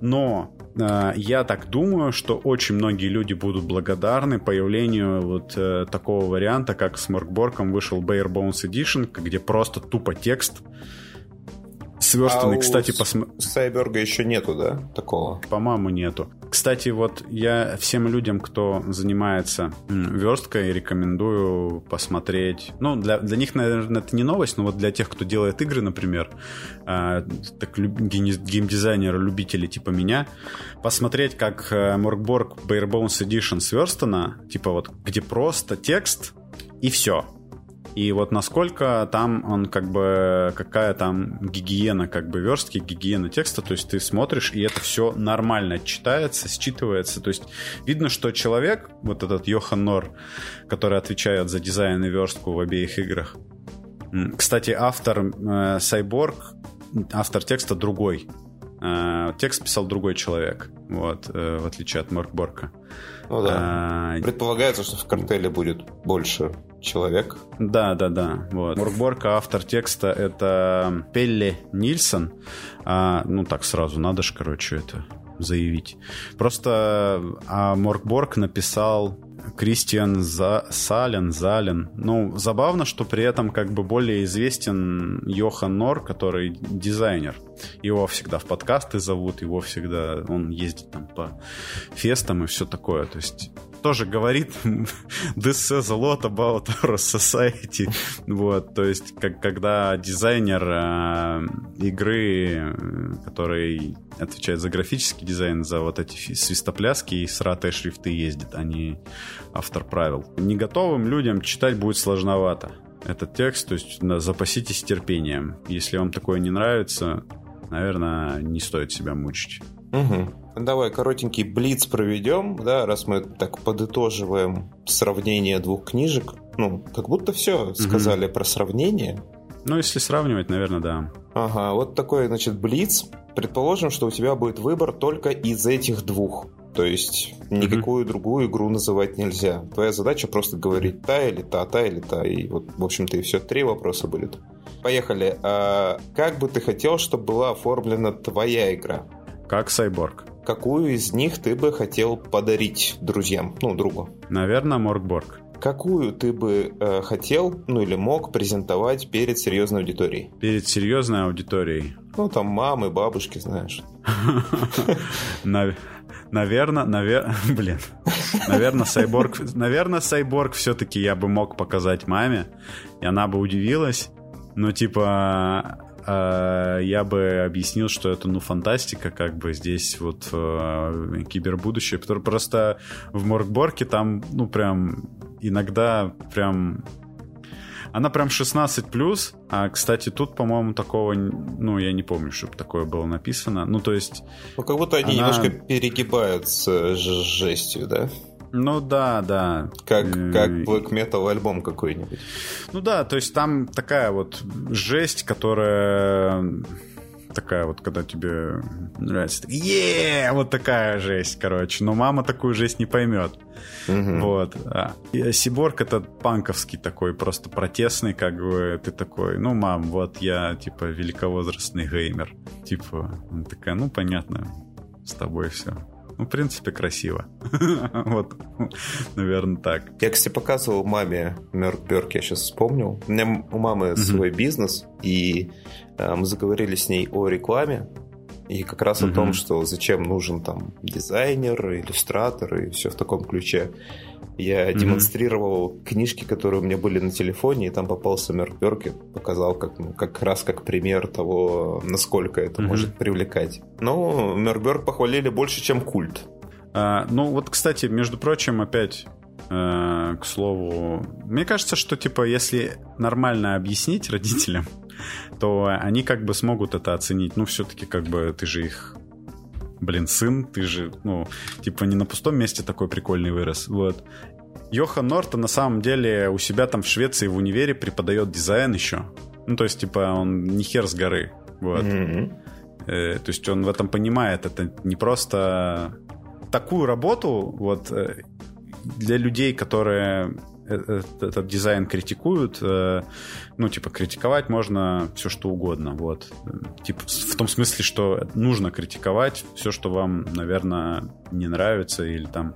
Но э, я так думаю, что очень многие люди будут благодарны появлению вот э, такого варианта, как с Моркборком вышел Bare Bones Edition, где просто тупо текст сверстанный. А Кстати, посмотри. Сайберга еще нету, да, такого? По-моему, нету. Кстати, вот я всем людям, кто занимается версткой, рекомендую посмотреть. Ну, для, для них, наверное, это не новость, но вот для тех, кто делает игры, например, э, так геймдизайнеры, любители типа меня, посмотреть, как Моркборг Bare Bones Edition сверстана, типа вот, где просто текст и все и вот насколько там он как бы, какая там гигиена как бы верстки, гигиена текста, то есть ты смотришь, и это все нормально читается, считывается, то есть видно, что человек, вот этот Йохан Нор, который отвечает за дизайн и верстку в обеих играх, кстати, автор э, Cyborg, автор текста другой, э, текст писал другой человек, вот, э, в отличие от Моркборка. Ну да. А... Предполагается, что в картеле будет больше человек. Да, да, да. Вот. Моркборка, автор текста, это Пелли Нильсон. А, ну так сразу, надо же, короче, это заявить. Просто а Моркборг написал Кристиан За... Сален, Зален. Ну, забавно, что при этом как бы более известен Йохан Нор, который дизайнер. Его всегда в подкасты зовут, его всегда... Он ездит там по фестам и все такое. То есть тоже говорит this says a lot about our society. Вот, то есть, как, когда дизайнер э, игры, который отвечает за графический дизайн, за вот эти свистопляски и сратые шрифты ездит, а не автор правил. Не готовым людям читать будет сложновато этот текст, то есть запаситесь терпением. Если вам такое не нравится, наверное, не стоит себя мучить. Угу. Давай коротенький блиц проведем, да, раз мы так подытоживаем сравнение двух книжек. Ну, как будто все сказали угу. про сравнение. Ну, если сравнивать, наверное, да. Ага, вот такой, значит, блиц. Предположим, что у тебя будет выбор только из этих двух. То есть никакую mm другую игру называть нельзя. Твоя задача просто говорить та или та, та или та. И вот, в общем-то, и все. Три вопроса будет. Поехали. А как бы ты хотел, чтобы была оформлена твоя игра? Как Сайборг. Какую из них ты бы хотел подарить друзьям, ну, другу? Наверное, Моркборг. Какую ты бы э, хотел, ну или мог презентовать перед серьезной аудиторией? Перед серьезной аудиторией? Ну, там мамы, бабушки, знаешь. Наверное, наверное, блин. Наверное, Сайборг, наверное, Сайборг все-таки я бы мог показать маме, и она бы удивилась. Но типа я бы объяснил, что это, ну, фантастика, как бы здесь вот э, кибербудущее, которое просто в Моркборке там, ну, прям иногда прям она прям 16 плюс, а, кстати, тут, по-моему, такого, ну, я не помню, чтобы такое было написано. Ну, то есть... Ну, как будто они она... немножко перегибают с жестью, да? Ну да, да. Как, как Black Metal альбом какой-нибудь. Ну да, то есть там такая вот жесть, которая такая вот, когда тебе нравится. е Вот такая жесть, короче. Но мама такую жесть не поймет. Угу. Вот. А. И Сиборг это панковский такой, просто протестный, как бы ты такой, ну, мам, вот я, типа, великовозрастный геймер. Типа, он такая, ну, понятно, с тобой все Ну, в принципе, красиво. Вот, наверное, так. Я, кстати, показывал маме Меркберг, я сейчас вспомнил. У меня у мамы свой бизнес, и э, мы заговорили с ней о рекламе, и как раз о том, что зачем нужен там дизайнер, иллюстратор и все в таком ключе. Я mm-hmm. демонстрировал книжки, которые у меня были на телефоне, и там попался Меркберг показал как, ну, как раз как пример того, насколько это mm-hmm. может привлекать. Но Меркберг похвалили больше, чем культ. А, ну вот, кстати, между прочим, опять э, к слову, мне кажется, что типа если нормально объяснить родителям, то они как бы смогут это оценить. Ну, все-таки как бы ты же их блин, сын, ты же, ну, типа не на пустом месте такой прикольный вырос. Вот. Йохан Норта на самом деле у себя там в Швеции в универе преподает дизайн еще. Ну, то есть, типа, он не хер с горы. Вот. Mm-hmm. Э, то есть он в этом понимает. Это не просто такую работу, вот, э, для людей, которые Э, этот дизайн критикуют, э, ну, типа, критиковать можно все, что угодно, вот. Типа, в том смысле, что нужно критиковать все, что вам, наверное, не нравится или там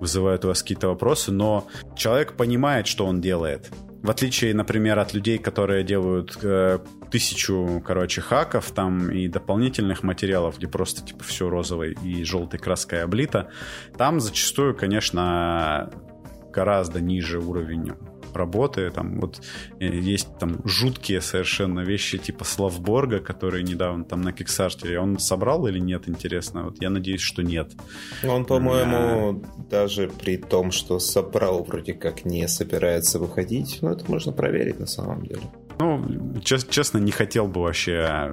вызывает у вас какие-то вопросы, но человек понимает, что он делает. В отличие, например, от людей, которые делают э, тысячу, короче, хаков там и дополнительных материалов, где просто типа все розовой и желтой краской облито, там зачастую, конечно, гораздо ниже уровень работы. Там вот э, есть там жуткие совершенно вещи типа Славборга, которые недавно там на Кикстартере. Он собрал или нет, интересно? Вот я надеюсь, что нет. Он, по-моему, а... даже при том, что собрал, вроде как не собирается выходить. Но это можно проверить на самом деле. Ну, честно, не хотел бы вообще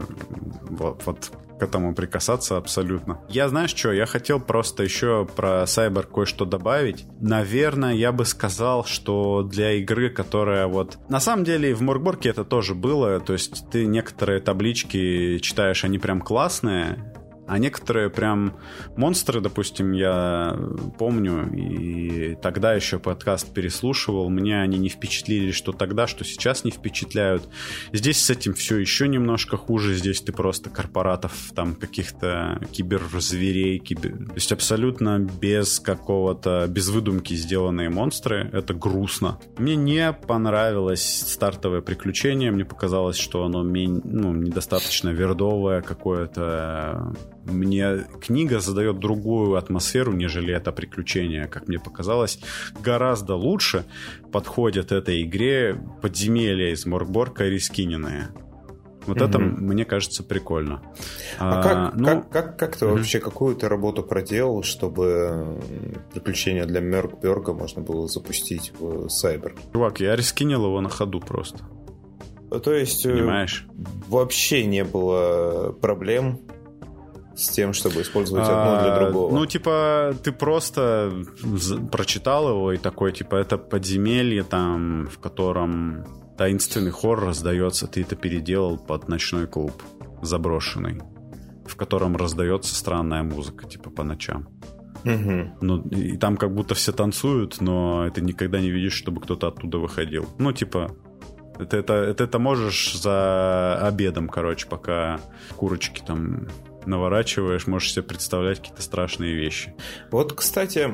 вот, вот к этому прикасаться абсолютно. Я, знаешь что, я хотел просто еще про Cyber кое-что добавить. Наверное, я бы сказал, что для игры, которая вот... На самом деле в Моргборке это тоже было, то есть ты некоторые таблички читаешь, они прям классные, а некоторые прям монстры, допустим, я помню, и тогда еще подкаст переслушивал, мне они не впечатлили, что тогда, что сейчас не впечатляют. Здесь с этим все еще немножко хуже, здесь ты просто корпоратов, там каких-то киберзверей, кибер... то есть абсолютно без какого-то, без выдумки сделанные монстры, это грустно. Мне не понравилось стартовое приключение, мне показалось, что оно ну, недостаточно вердовое какое-то, мне книга задает другую атмосферу, нежели это приключение, как мне показалось, гораздо лучше подходят этой игре подземелья из Моргборка Рискиненные. Вот угу. это, мне кажется, прикольно. А, а как, ну, как, как, как ты угу. вообще какую то работу проделал, чтобы приключения для Меркберга можно было запустить в Cyber? Чувак, я рискинил его на ходу просто. То есть э, Понимаешь? вообще не было проблем с тем, чтобы использовать одно для а, другого. Ну, типа, ты просто прочитал его и такой, типа, это подземелье там, в котором таинственный хор раздается, ты это переделал под ночной клуб заброшенный, в котором раздается странная музыка, типа, по ночам. Угу. Ну, и там как будто все танцуют, но ты никогда не видишь, чтобы кто-то оттуда выходил. Ну, типа, это, это, это можешь за обедом, короче, пока курочки там наворачиваешь, можешь себе представлять какие-то страшные вещи. Вот, кстати,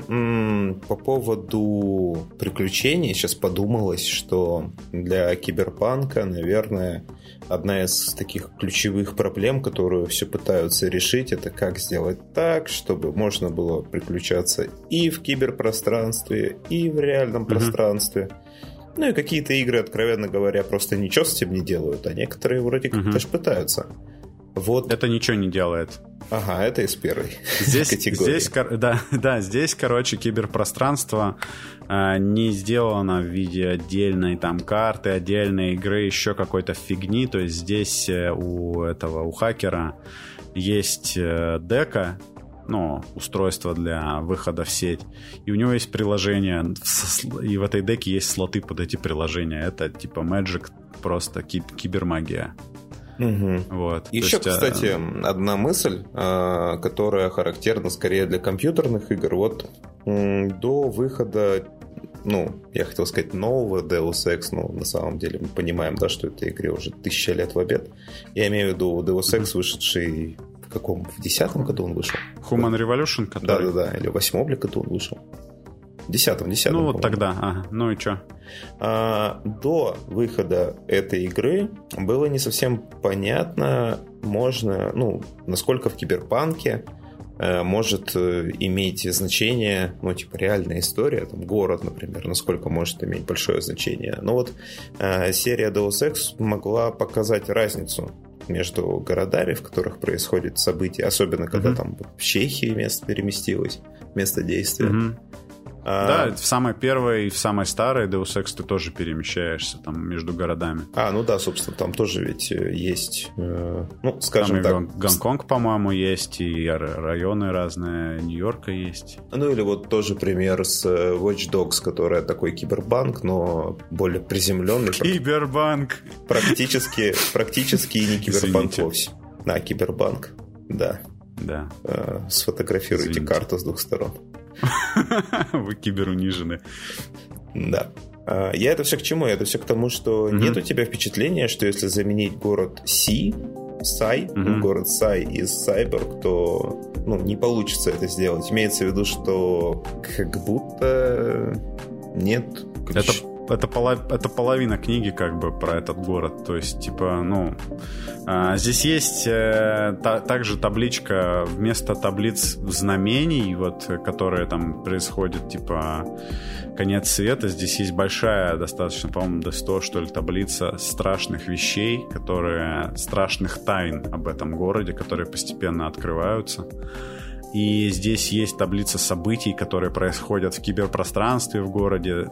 по поводу приключений сейчас подумалось, что для киберпанка, наверное, одна из таких ключевых проблем, которую все пытаются решить, это как сделать так, чтобы можно было приключаться и в киберпространстве, и в реальном mm-hmm. пространстве. Ну и какие-то игры, откровенно говоря, просто ничего с этим не делают, а некоторые вроде как mm-hmm. даже пытаются. Вот. Это ничего не делает. Ага, это из первой здесь, категории. Здесь, да, да, здесь, короче, киберпространство э, не сделано в виде отдельной там карты, отдельной игры, еще какой-то фигни. То есть здесь э, у этого, у хакера есть э, дека, ну, устройство для выхода в сеть. И у него есть приложение, и в этой деке есть слоты под эти приложения. Это типа Magic, просто кибермагия. Угу. Вот. Еще, есть, кстати, а... одна мысль, а, которая характерна скорее для компьютерных игр. Вот до выхода ну, я хотел сказать нового Deus Ex, но на самом деле мы понимаем, да, что этой игре уже тысяча лет в обед. Я имею в виду Deus Ex, вышедший в каком? В десятом году он вышел? Human Revolution, который? Да-да-да, или в восьмом году он вышел. Десятом, десятом. Ну, вот тогда, ага. Ну и что? А, до выхода этой игры было не совсем понятно, можно, ну, насколько в киберпанке э, может э, иметь значение, ну, типа, реальная история, там, город, например, насколько может иметь большое значение. Но вот э, серия Deus Ex могла показать разницу между городами, в которых происходят события, особенно когда mm-hmm. там в Чехии место переместилось, место действия. Mm-hmm. А... Да, в самой первой и в самой старой Deus Ex ты тоже перемещаешься там между городами. А, ну да, собственно, там тоже ведь э, есть, э, ну, скажем там так... Гонконг, по-моему, есть, и районы разные, Нью-Йорка есть. Ну или вот тоже пример с э, Watch Dogs, которая такой кибербанк, но более приземленный. Кибербанк! Практически, практически и не кибербанк вовсе. Да, кибербанк, да. Да. Сфотографируйте Извините. карту с двух сторон. Вы киберунижены. Да. А, я это все к чему? Это все к тому, что mm-hmm. нет у тебя впечатления, что если заменить город Си, Сай, mm-hmm. город Сай из Сайберг, то ну, не получится это сделать. Имеется в виду, что как будто нет ключ. Это это, полов, это половина книги как бы про этот город. То есть, типа, ну... А, здесь есть э, та, также табличка вместо таблиц знамений, вот, которые там происходят, типа, конец света. Здесь есть большая, достаточно, по-моему, до 100, что ли, таблица страшных вещей, которые... страшных тайн об этом городе, которые постепенно открываются. И здесь есть таблица событий, которые происходят в киберпространстве в городе,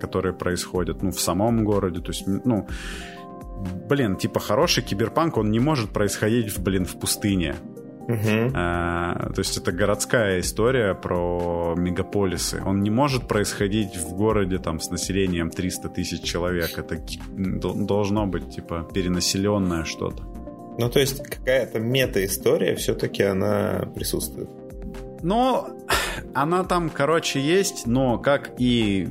которые происходят, ну, в самом городе. То есть, ну, блин, типа хороший киберпанк, он не может происходить, в, блин, в пустыне. Uh-huh. А, то есть это городская история про мегаполисы. Он не может происходить в городе там с населением 300 тысяч человек. Это должно быть типа перенаселенное что-то. Ну, то есть какая-то мета-история все-таки она присутствует. Ну, она там, короче, есть, но как и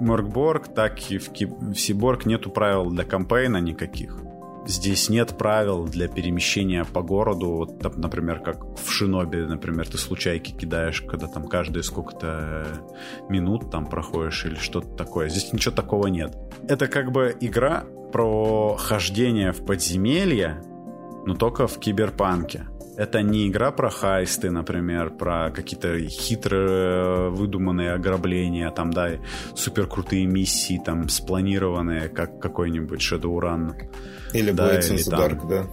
Моркборг, так и в, Ки- в Сиборг нету правил для кампейна никаких. Здесь нет правил для перемещения по городу, вот, там, например, как в Шинобе, например, ты случайки кидаешь, когда там каждые сколько-то минут там проходишь или что-то такое. Здесь ничего такого нет. Это как бы игра про хождение в подземелье, но только в киберпанке. Это не игра про хайсты, например, про какие-то хитрые выдуманные ограбления, там, да, супер крутые миссии, там, спланированные, как какой-нибудь Shadowrun. Или да, Blades in the там... Dark, да.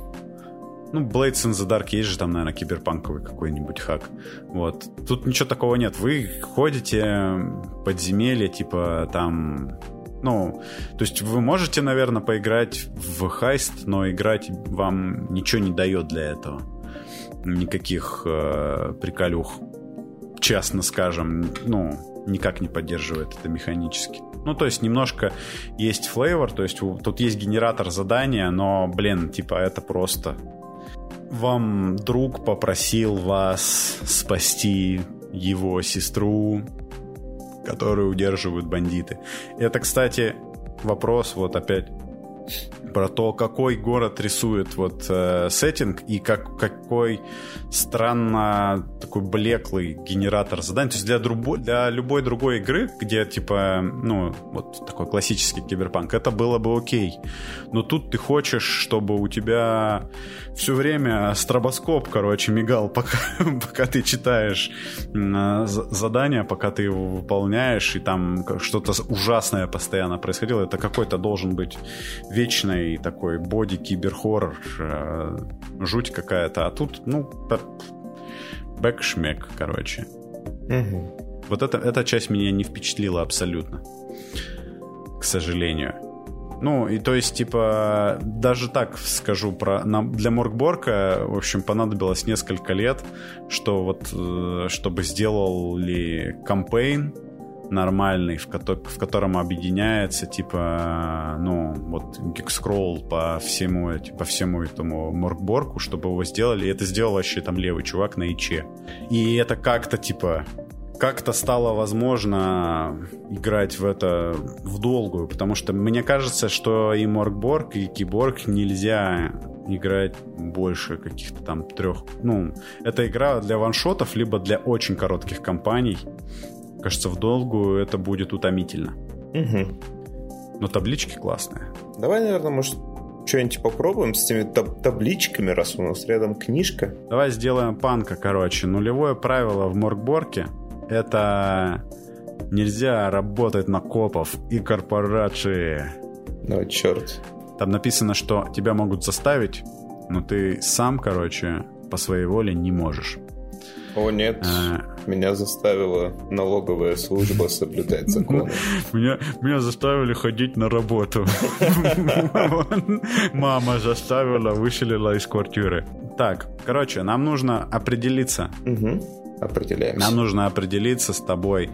Ну, Blades in the Dark есть же там, наверное, киберпанковый какой-нибудь хак. Вот. Тут ничего такого нет. Вы ходите подземелье, типа, там ну, то есть вы можете, наверное, поиграть в хайст, но играть вам ничего не дает для этого. Никаких э, приколюх, честно скажем, ну, никак не поддерживает это механически. Ну, то есть немножко есть флейвор, то есть тут есть генератор задания, но, блин, типа это просто... Вам друг попросил вас спасти его сестру, которые удерживают бандиты. Это, кстати, вопрос вот опять про то, какой город рисует вот э, сеттинг и как, какой странно такой блеклый генератор заданий. То есть для, друбо, для любой другой игры, где типа, ну, вот такой классический киберпанк, это было бы окей. Но тут ты хочешь, чтобы у тебя все время стробоскоп, короче, мигал, пока, пока ты читаешь э, задание, пока ты его выполняешь, и там что-то ужасное постоянно происходило. Это какой-то должен быть вечный полный такой боди киберхоррор, э, жуть какая-то. А тут, ну, бэкшмек, короче. Угу. Вот это, эта часть меня не впечатлила абсолютно. К сожалению. Ну, и то есть, типа, даже так скажу, про, на, для Моргборка, в общем, понадобилось несколько лет, что вот, э, чтобы сделал ли кампейн, нормальный, в, ко- в котором объединяется, типа, ну, вот гикскролл по всему, по всему этому моркборку, чтобы его сделали. И это сделал вообще там левый чувак на ИЧе. И это как-то, типа, как-то стало возможно играть в это в долгую, потому что мне кажется, что и Моркборг, и Киборг нельзя играть больше каких-то там трех. Ну, это игра для ваншотов, либо для очень коротких кампаний. Кажется, в долгую это будет утомительно. Угу. Но таблички классные. Давай, наверное, может, что-нибудь попробуем с этими таб- табличками, раз у нас рядом книжка. Давай сделаем панка, короче. Нулевое правило в Моркборке — это нельзя работать на копов и корпорации. Ну, черт. Там написано, что тебя могут заставить, но ты сам, короче, по своей воле не можешь. О, нет. А... Меня заставила налоговая служба соблюдать законы. Меня, меня заставили ходить на работу. Мама заставила, выселила из квартиры. Так, короче, нам нужно определиться. Определяемся. Нам нужно определиться с тобой,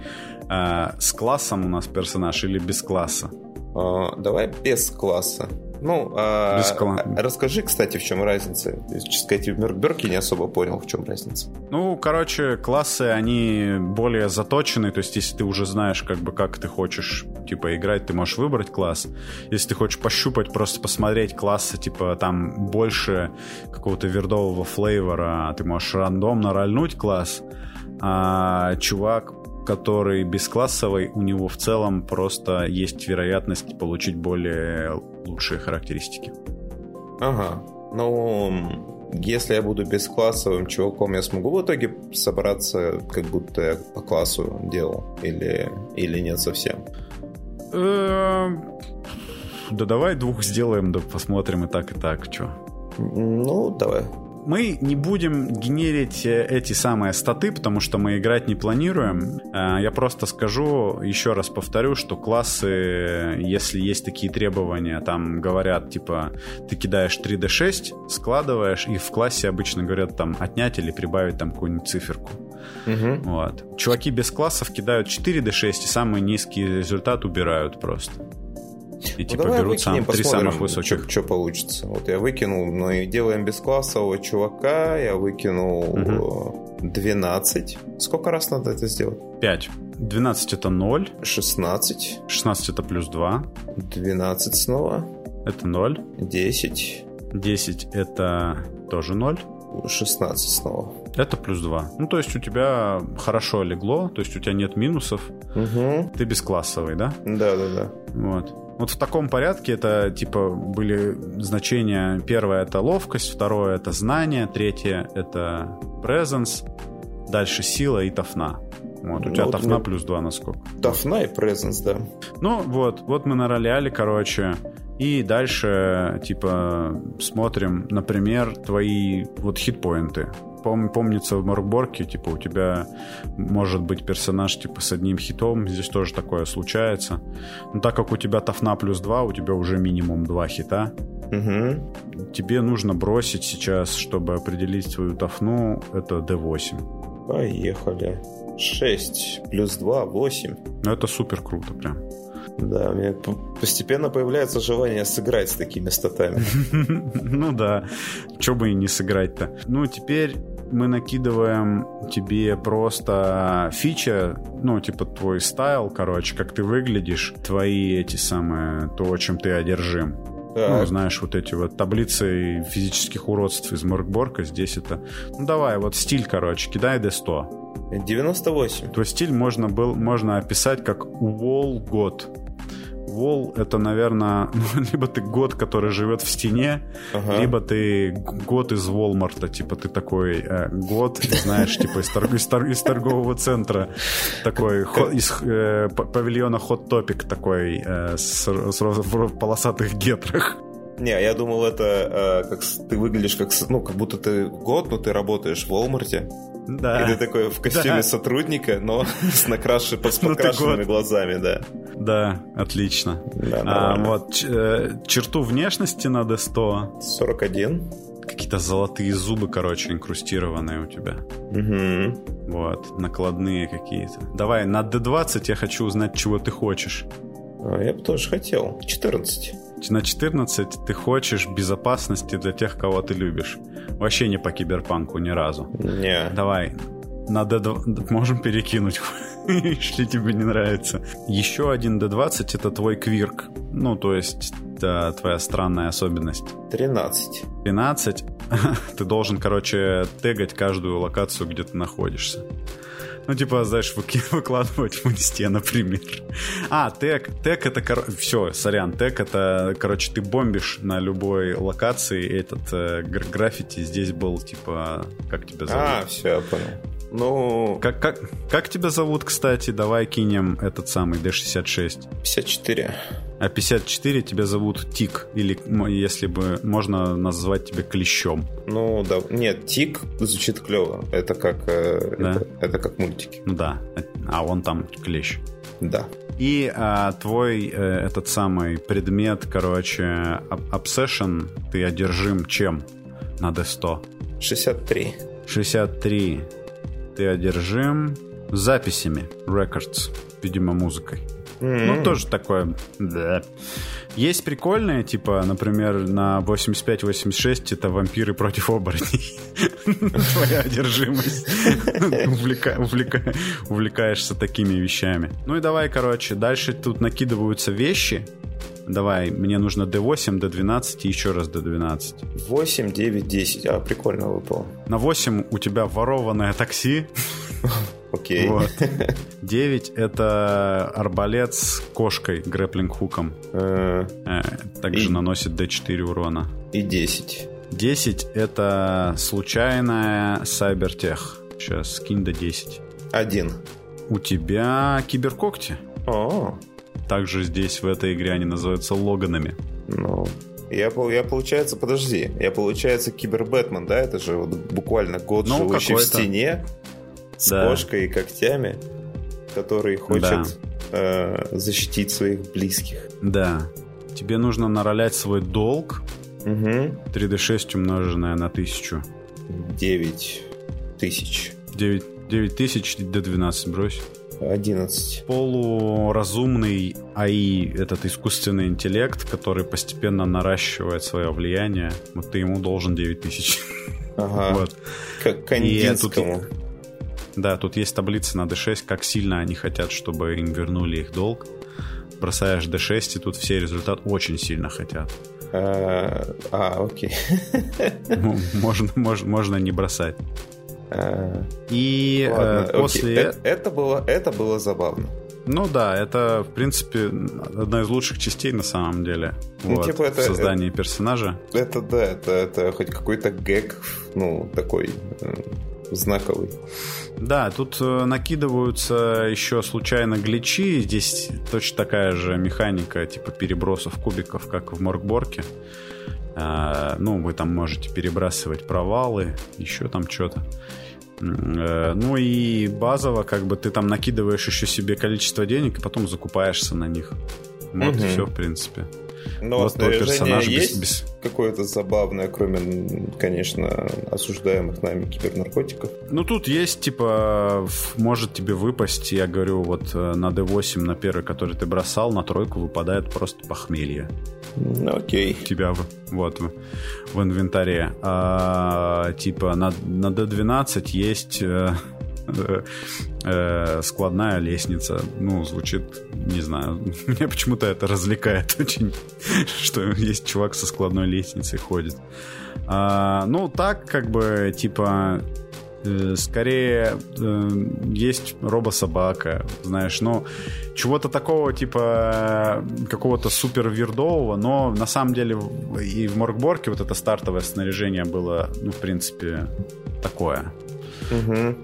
э, с классом у нас персонаж или без класса. Э, давай без класса. Ну, а, а, расскажи, кстати, в чем разница. Честно сказать, в Меркберке не особо понял, в чем разница. Ну, короче, классы, они более заточены, то есть если ты уже знаешь, как бы, как ты хочешь, типа, играть, ты можешь выбрать класс. Если ты хочешь пощупать, просто посмотреть классы, типа, там больше какого-то вердового флейвора, ты можешь рандомно рольнуть класс, а чувак который бесклассовый, у него в целом просто есть вероятность получить более лучшие характеристики. Ага. Ну, если я буду бесклассовым чуваком, я смогу в итоге собраться, как будто я по классу делал? Или, или нет совсем? Эм, да давай двух сделаем, да посмотрим и так, и так, что. Ну, давай. Мы не будем генерить э, эти самые статы, потому что мы играть не планируем. Э, я просто скажу, еще раз повторю, что классы, если есть такие требования, там говорят, типа, ты кидаешь 3D6, складываешь, и в классе обычно говорят там отнять или прибавить там какую-нибудь циферку. Угу. Вот. Чуваки без классов кидают 4D6 и самый низкий результат убирают просто. И ну, типа давай берут сам, три самых высоких. Что получится. Вот я выкинул, ну и делаем бесклассового чувака, я выкинул угу. 12. Сколько раз надо это сделать? 5. 12 это 0. 16. 16 это плюс 2. 12 снова. Это 0. 10. 10 это тоже 0. 16 снова. Это плюс 2. Ну, то есть у тебя хорошо легло, то есть у тебя нет минусов. Угу. Ты бесклассовый, да? Да, да, да. Вот. Вот в таком порядке это типа были значения. Первое это ловкость, второе это знание, третье это presence, дальше сила и тафна. Вот, у ну, тебя вот тафна мы... плюс 2 насколько. Тафна и presence, да. Ну вот, вот мы нароляли, короче. И дальше, типа, смотрим, например, твои вот хитпоинты пом, помнится в Моркборке, типа, у тебя может быть персонаж, типа, с одним хитом, здесь тоже такое случается. Но так как у тебя тафна плюс 2, у тебя уже минимум 2 хита. Угу. Тебе нужно бросить сейчас, чтобы определить свою тафну, это D8. Поехали. 6 плюс 2, 8. Ну, это супер круто прям. Да, у меня постепенно появляется желание сыграть с такими статами. Ну да, что бы и не сыграть-то. Ну, теперь мы накидываем тебе просто фича, ну, типа твой стайл, короче, как ты выглядишь, твои эти самые, то, чем ты одержим. Так. Ну, знаешь, вот эти вот таблицы физических уродств из Моркборка, здесь это... Ну, давай, вот стиль, короче, кидай D100. 98. Твой стиль можно, был, можно описать как Wall God. Вол — это, наверное, ну, либо ты год, который живет в стене, ага. либо ты год из Волмарта, типа ты такой э, год, знаешь, типа из, торг, из, торг, из торгового центра, такой из э, павильона Hot Topic такой э, с, с, в полосатых гетрах. Не, я думал, это э, как ты выглядишь как, ну, как будто ты год, но ты работаешь в Волмарте. Да. И ты такой в костюме да. сотрудника, но с, накраши, с ну, подкрашенными глазами, да. Да, отлично. Да, а, вот э, черту внешности на D100. 41. Какие-то золотые зубы, короче, инкрустированные у тебя. Угу. Вот, накладные какие-то. Давай, на D20 я хочу узнать, чего ты хочешь. А, я бы тоже хотел. 14. На 14 ты хочешь безопасности для тех, кого ты любишь. Вообще не по киберпанку ни разу. Не. Давай. на D2 можем перекинуть, если тебе не нравится. Еще один D20 это твой квирк. Ну, то есть это твоя странная особенность. 13. 13. ты должен, короче, тегать каждую локацию, где ты находишься. Ну, типа, знаешь, выкладывать в инсте, например. А, тег. Тег это, кор... все, сорян, тег это, короче, ты бомбишь на любой локации этот э, граффити. Здесь был, типа, как тебя зовут? А, все, я понял. Ну... Как, как, как тебя зовут, кстати? Давай кинем этот самый D66. 54. А 54 тебя зовут Тик, или если бы можно назвать тебя Клещом. Ну да, нет, Тик звучит клево. Это как, э, да? это, это как мультики. Ну да, а он там Клещ. Да. И а, твой э, этот самый предмет, короче, obsession, ты одержим чем на D100? 63. 63. Ты одержим записями, records, видимо, музыкой. Mm-hmm. Ну, тоже такое, да. Есть прикольные, типа, например, на 85-86 это вампиры против оборотней. Твоя одержимость. Увлекаешься такими вещами. Ну и давай, короче, дальше тут накидываются вещи. Давай, мне нужно D8, D12 и еще раз D12. 8, 9, 10. А, прикольно выпало. На 8 у тебя ворованное такси. Окей. Вот. 9 это арбалет с кошкой, грэплинг-хуком. Э, э, также наносит D4 урона. И 10. 10 это случайная сайбертех. Сейчас скинь до 10. Один. У тебя киберкогти. О. Также здесь в этой игре они называются логанами. Ну, я, я получается, подожди, я получается кибербэтмен, да? Это же вот буквально год ну, живущий в стене с да. кошкой и когтями, который хочет да. э, защитить своих близких. Да. Тебе нужно наролять свой долг. Угу. 3D6 умноженное на 1000. 9 тысяч. 9, 9 тысяч до 12 брось. 11. Полуразумный АИ, этот искусственный интеллект, который постепенно наращивает свое влияние. Вот ты ему должен 9 тысяч. Ага. Вот. Как Кандинскому. Да, тут есть таблица на D6, как сильно они хотят, чтобы им вернули их долг. Бросаешь D6, и тут все результат очень сильно хотят. А, а окей. Ну, можно, можно, можно не бросать. А, и э, Ладно, после... Это, это, было, это было забавно. Ну да, это, в принципе, одна из лучших частей на самом деле. Ну, вот, типа это, в создании это, персонажа. Это да, это, это хоть какой-то гэг, ну, такой э, знаковый. Да, тут э, накидываются еще случайно гличи. Здесь точно такая же механика, типа перебросов кубиков, как в Моркборке. А, ну, вы там можете перебрасывать провалы, еще там что-то. Э, ну и базово, как бы ты там накидываешь еще себе количество денег и потом закупаешься на них. Вот угу. и все, в принципе. Но вот персонаж есть без, без... какое-то забавное, кроме, конечно, осуждаемых нами кибернаркотиков? Ну, тут есть, типа, может тебе выпасть, я говорю, вот э, на D8, на первый, который ты бросал, на тройку выпадает просто похмелье. Окей. У тебя вот в, инвентаре. А, типа на, на D12 есть э, э, складная лестница. Ну, звучит, не знаю, меня почему-то это развлекает очень, что есть чувак со складной лестницей ходит. А, ну, так, как бы, типа, э, скорее э, есть робособака, знаешь, ну, чего-то такого, типа, какого-то супер вирдового, но на самом деле и в Моргборке вот это стартовое снаряжение было, ну, в принципе, такое. Угу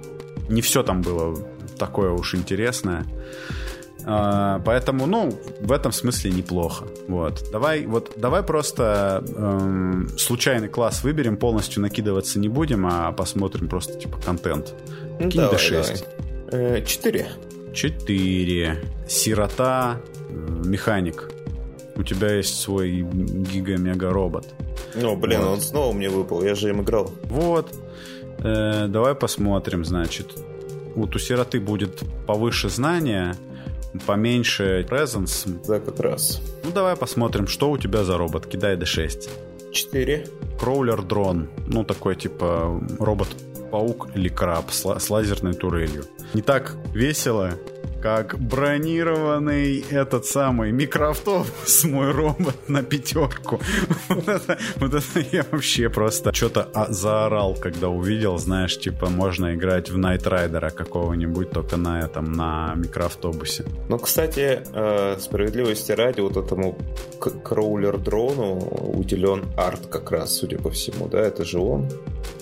не все там было такое уж интересное. Uh, поэтому, ну, в этом смысле неплохо. Вот. Давай, вот, давай просто эм, случайный класс выберем, полностью накидываться не будем, а посмотрим просто типа контент. Ну, Кинь давай, 6. Давай. Э, 4. 4. Сирота, э, механик. У тебя есть свой гига-мега-робот. Ну, блин, вот. он снова мне выпал, я же им играл. Вот. Э, давай посмотрим, значит. Вот у сироты будет повыше знания, поменьше presence. За как раз. Ну, давай посмотрим, что у тебя за робот. Кидай D6. 4. Кроулер дрон. Ну, такой, типа, робот робот-паук или краб с, с лазерной турелью. Не так весело, как бронированный этот самый микроавтобус, мой робот на пятерку. Вот это, вот это я вообще просто что-то заорал, когда увидел, знаешь, типа можно играть в Night Rider какого-нибудь только на этом, на микроавтобусе. Ну, кстати, э, справедливости ради, вот этому кроулер-дрону уделен арт как раз, судя по всему, да, это же он.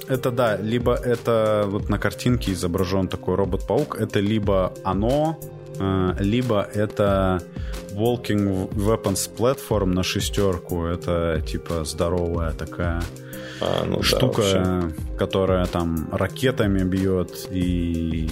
Это да, либо это вот на картинке изображен такой робот-паук, это либо оно, либо это Walking Weapons Platform на шестерку, это типа здоровая такая а, ну штука, да, которая там ракетами бьет и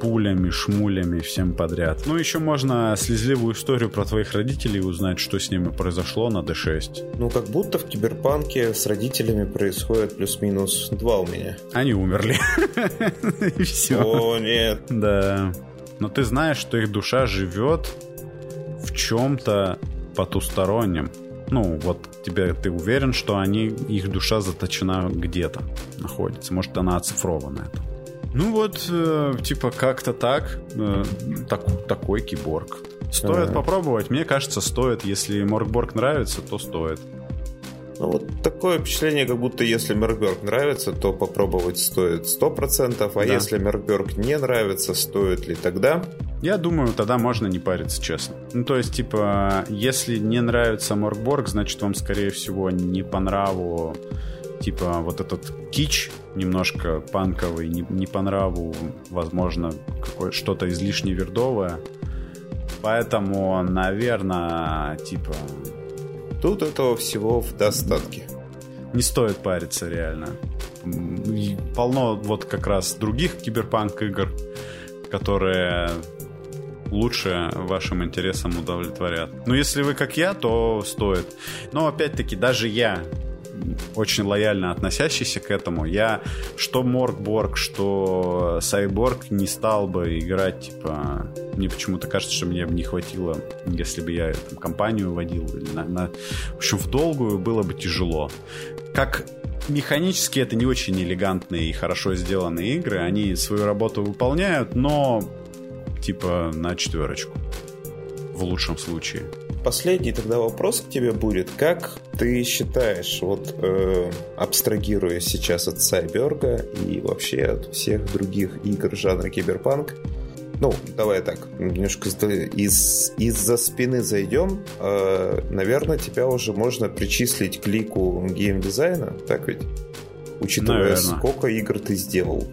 пулями, шмулями, всем подряд. Ну, еще можно слезливую историю про твоих родителей узнать, что с ними произошло на D6. Ну, как будто в Киберпанке с родителями происходит плюс-минус два у меня. Они умерли. И все. О, нет. Да. Но ты знаешь, что их душа живет в чем-то потустороннем. Ну, вот тебе ты уверен, что они, их душа заточена где-то находится. Может, она оцифрована. Это. Ну вот, э, типа как-то так, э, так, такой киборг. Стоит ага. попробовать, мне кажется, стоит. Если Моргборг нравится, то стоит. Ну, вот такое впечатление, как будто если Меркберг нравится, то попробовать стоит 100%, а да. если Меркберг не нравится, стоит ли тогда? Я думаю, тогда можно не париться, честно. Ну, то есть, типа, если не нравится Моркборг, значит, вам, скорее всего, не по нраву типа вот этот кич немножко панковый, не, не по нраву, возможно, что-то излишне вердовое. Поэтому, наверное, типа... Тут этого всего в достатке. Не стоит париться, реально. Полно вот как раз других киберпанк игр, которые лучше вашим интересам удовлетворят. Но если вы как я, то стоит. Но опять-таки, даже я очень лояльно относящийся к этому. Я что Моргборг, что Сайборг не стал бы играть, типа... Мне почему-то кажется, что мне бы не хватило, если бы я там, компанию водил. Или на, на... В общем, в долгую было бы тяжело. Как механически это не очень элегантные и хорошо сделанные игры. Они свою работу выполняют, но типа на четверочку. В лучшем случае последний тогда вопрос к тебе будет. Как ты считаешь, вот э, абстрагируя сейчас от Сайберга и вообще от всех других игр жанра киберпанк, ну, давай так, немножко из, из-за спины зайдем. Э, наверное, тебя уже можно причислить к лику геймдизайна, так ведь? Учитывая, наверное. сколько игр ты сделал.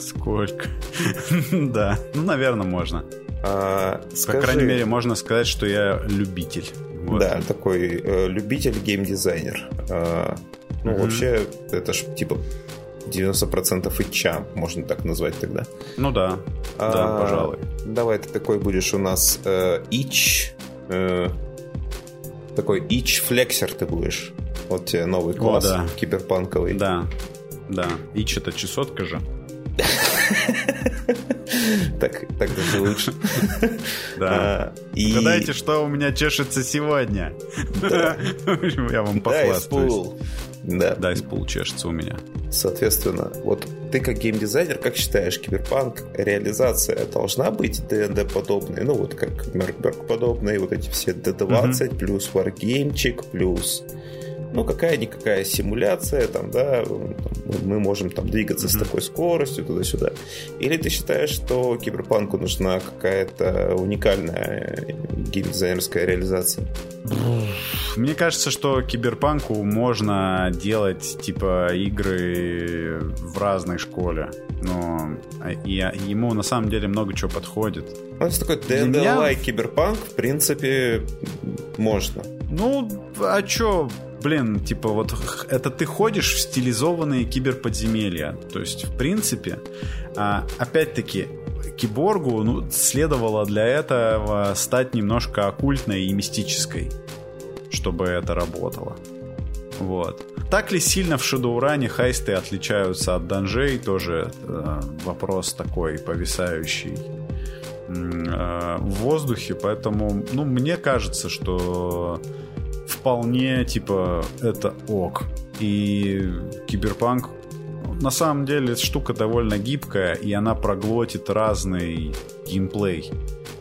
Сколько? да, ну, наверное, можно. А, скажи... По крайней мере, можно сказать, что я любитель. Вот. Да, такой э, любитель геймдизайнер. Э, ну, mm вообще, это ж типа 90% ича, можно так назвать тогда. Ну да, а, да, пожалуй. Давай ты такой будешь у нас э, ич, э, такой itch flexer ты будешь. Вот тебе новый класс О, да. киберпанковый. Да, да. Itch это чесотка же. Так, так даже лучше. Да. А, и... Угадайте, что у меня чешется сегодня. Я вам похвастаюсь. Да. Dice pool чешется у меня. Соответственно, вот ты как геймдизайнер, как считаешь, киберпанк реализация должна быть ДНД подобной? Ну, вот как Mörk Borg подобные, вот эти все D20 плюс варгеймчик плюс ну, какая-никакая симуляция, там, да, мы можем там двигаться mm-hmm. с такой скоростью туда-сюда. Или ты считаешь, что киберпанку нужна какая-то уникальная геймдизайнерская реализация? Мне кажется, что киберпанку можно делать, типа, игры в разной школе. Но и, ему на самом деле много чего подходит. Ну, это такой ДНД-лайк киберпанк, в принципе, можно. Ну, а чё, блин, типа вот это ты ходишь в стилизованные киберподземелья. То есть, в принципе, а, опять-таки, киборгу ну, следовало для этого стать немножко оккультной и мистической, чтобы это работало. Вот. Так ли сильно в Шадоуране хайсты отличаются от данжей, тоже э, вопрос такой повисающий э, в воздухе, поэтому, ну, мне кажется, что вполне, типа, это ок. И Киберпанк на самом деле штука довольно гибкая, и она проглотит разный геймплей.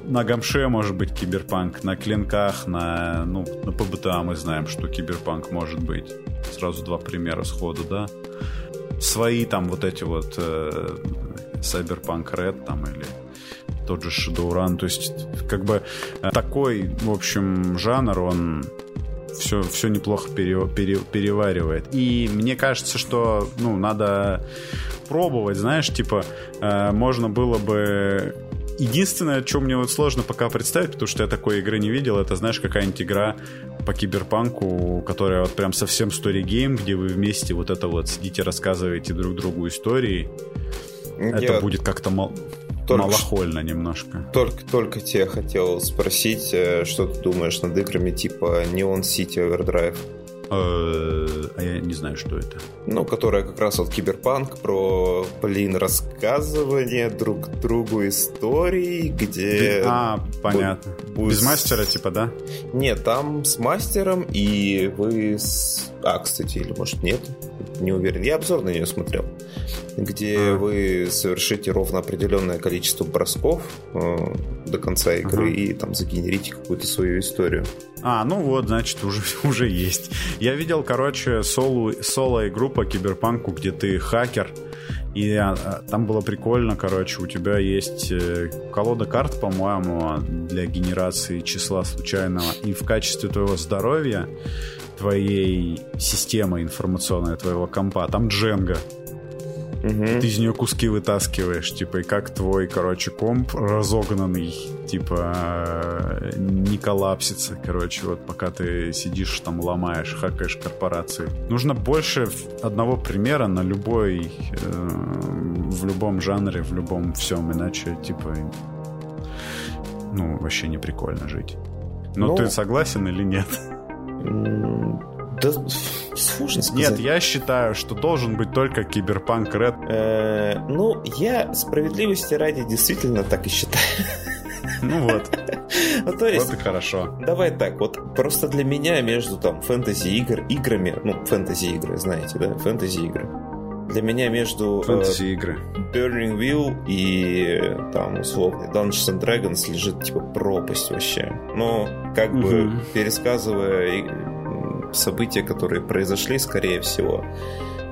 На GUMSHOE может быть киберпанк, на клинках, на, ну, на PbtA мы знаем, что киберпанк может быть. Сразу два примера сходу, да. Свои там вот эти вот э, Cyberpunk Red там или тот же Shadowrun. То есть, как бы э, такой, в общем, жанр, он все, все неплохо пере, пере, переваривает. И мне кажется, что ну, надо пробовать, знаешь, типа, э, можно было бы Единственное, что мне вот сложно пока представить, потому что я такой игры не видел, это, знаешь, какая-нибудь игра по киберпанку, которая вот прям совсем story game, где вы вместе вот это вот сидите, рассказываете друг другу истории. Я... Это будет как-то мал... только, малохольно немножко. Только, только тебе хотел спросить, э, что ты думаешь над играми типа Neon City Overdrive? Э, а я не знаю, что это. Ну, которая как раз вот киберпанк про, блин, рассказывание друг другу историй, где... А, понятно. Будет... Без мастера, типа, да? Нет, там с мастером, и вы с... А, кстати, или может нет? Не уверен. Я обзор на нее смотрел где а. вы совершите ровно определенное количество бросков э, до конца игры ага. и там загенерите какую-то свою историю. А, ну вот, значит, уже, уже есть. Я видел, короче, соло, соло-игру по киберпанку, где ты хакер, и а, а, там было прикольно, короче, у тебя есть э, колода карт, по-моему, для генерации числа случайного, и в качестве твоего здоровья твоей системы информационной, твоего компа, там Дженга. Угу. Ты из нее куски вытаскиваешь, типа, и как твой, короче, комп разогнанный, типа, не коллапсится, короче, вот пока ты сидишь там, ломаешь, хакаешь корпорации. Нужно больше одного примера на любой, э, в любом жанре, в любом всем, иначе, типа, ну, вообще не прикольно жить. Но ну, ты согласен или нет? Да сложно сказать. Нет, я считаю, что должен быть только Киберпанк Ред. Э, ну, я справедливости ради действительно так и считаю. Ну вот. ну, то есть, вот и хорошо. Давай так, вот просто для меня между там фэнтези игр, играми, ну, фэнтези игры, знаете, да, фэнтези игры. Для меня между э, игры. Burning Wheel и там условный Dungeons and Dragons лежит типа пропасть вообще. Но как угу. бы пересказывая события, которые произошли, скорее всего,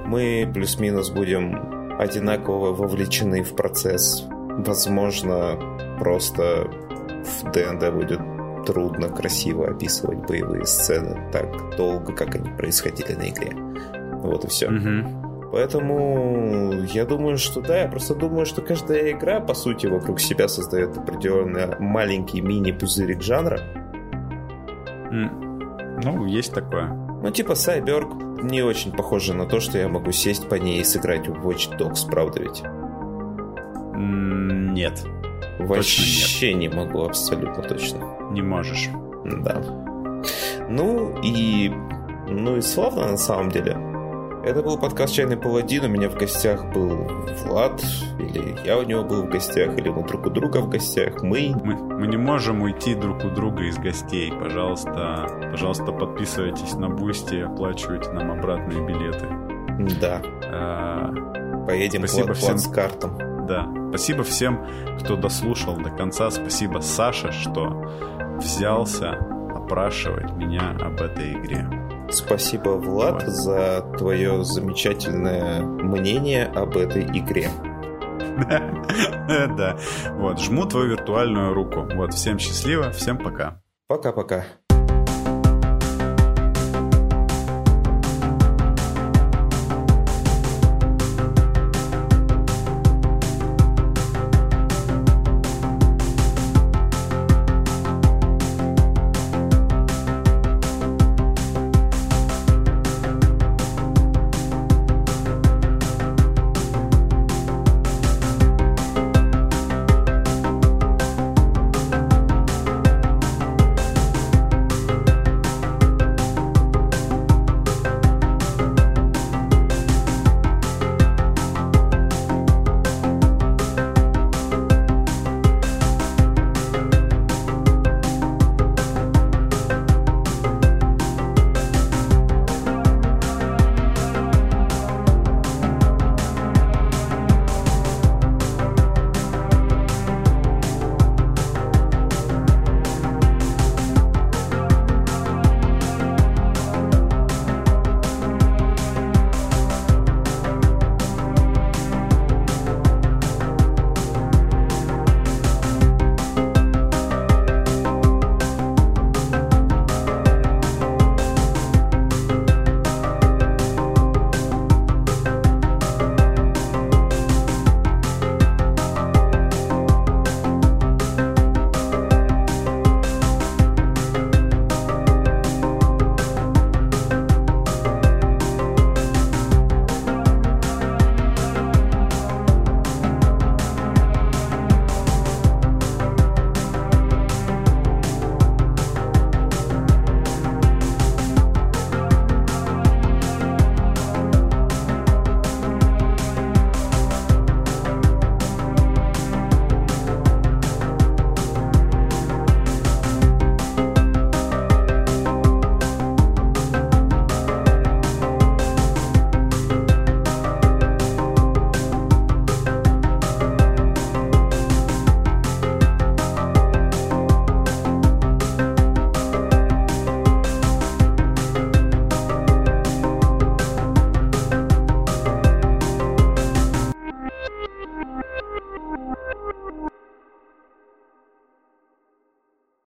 мы плюс-минус будем одинаково вовлечены в процесс. Возможно, просто в ДНД будет трудно красиво описывать боевые сцены так долго, как они происходили на игре. Вот и все. Угу. Поэтому я думаю, что да, я просто думаю, что каждая игра, по сути, вокруг себя создает определенный маленький мини-пузырик жанра. Ну, есть такое. Ну, типа Сайберг не очень похоже на то, что я могу сесть по ней и сыграть в Watch Dogs, правда ведь? Нет. Вообще нет. не могу, абсолютно точно. Не можешь. Да. Ну и... Ну и славно на самом деле. Это был подкаст «Чайный паладин». У меня в гостях был Влад, или я у него был в гостях, или мы друг у друга в гостях. Мы... Мы, мы не можем уйти друг у друга из гостей. Пожалуйста, пожалуйста, подписывайтесь на Boosty, оплачивайте нам обратные билеты. Да. А, Поедем спасибо плат, всем с картом. Да. Спасибо всем, кто дослушал до конца. Спасибо Саше, что взялся опрашивать меня об этой игре. Спасибо, Влад, вот. за твое замечательное мнение об этой игре. Да. Вот, жму твою виртуальную руку. Вот, всем счастливо, всем пока. Пока-пока.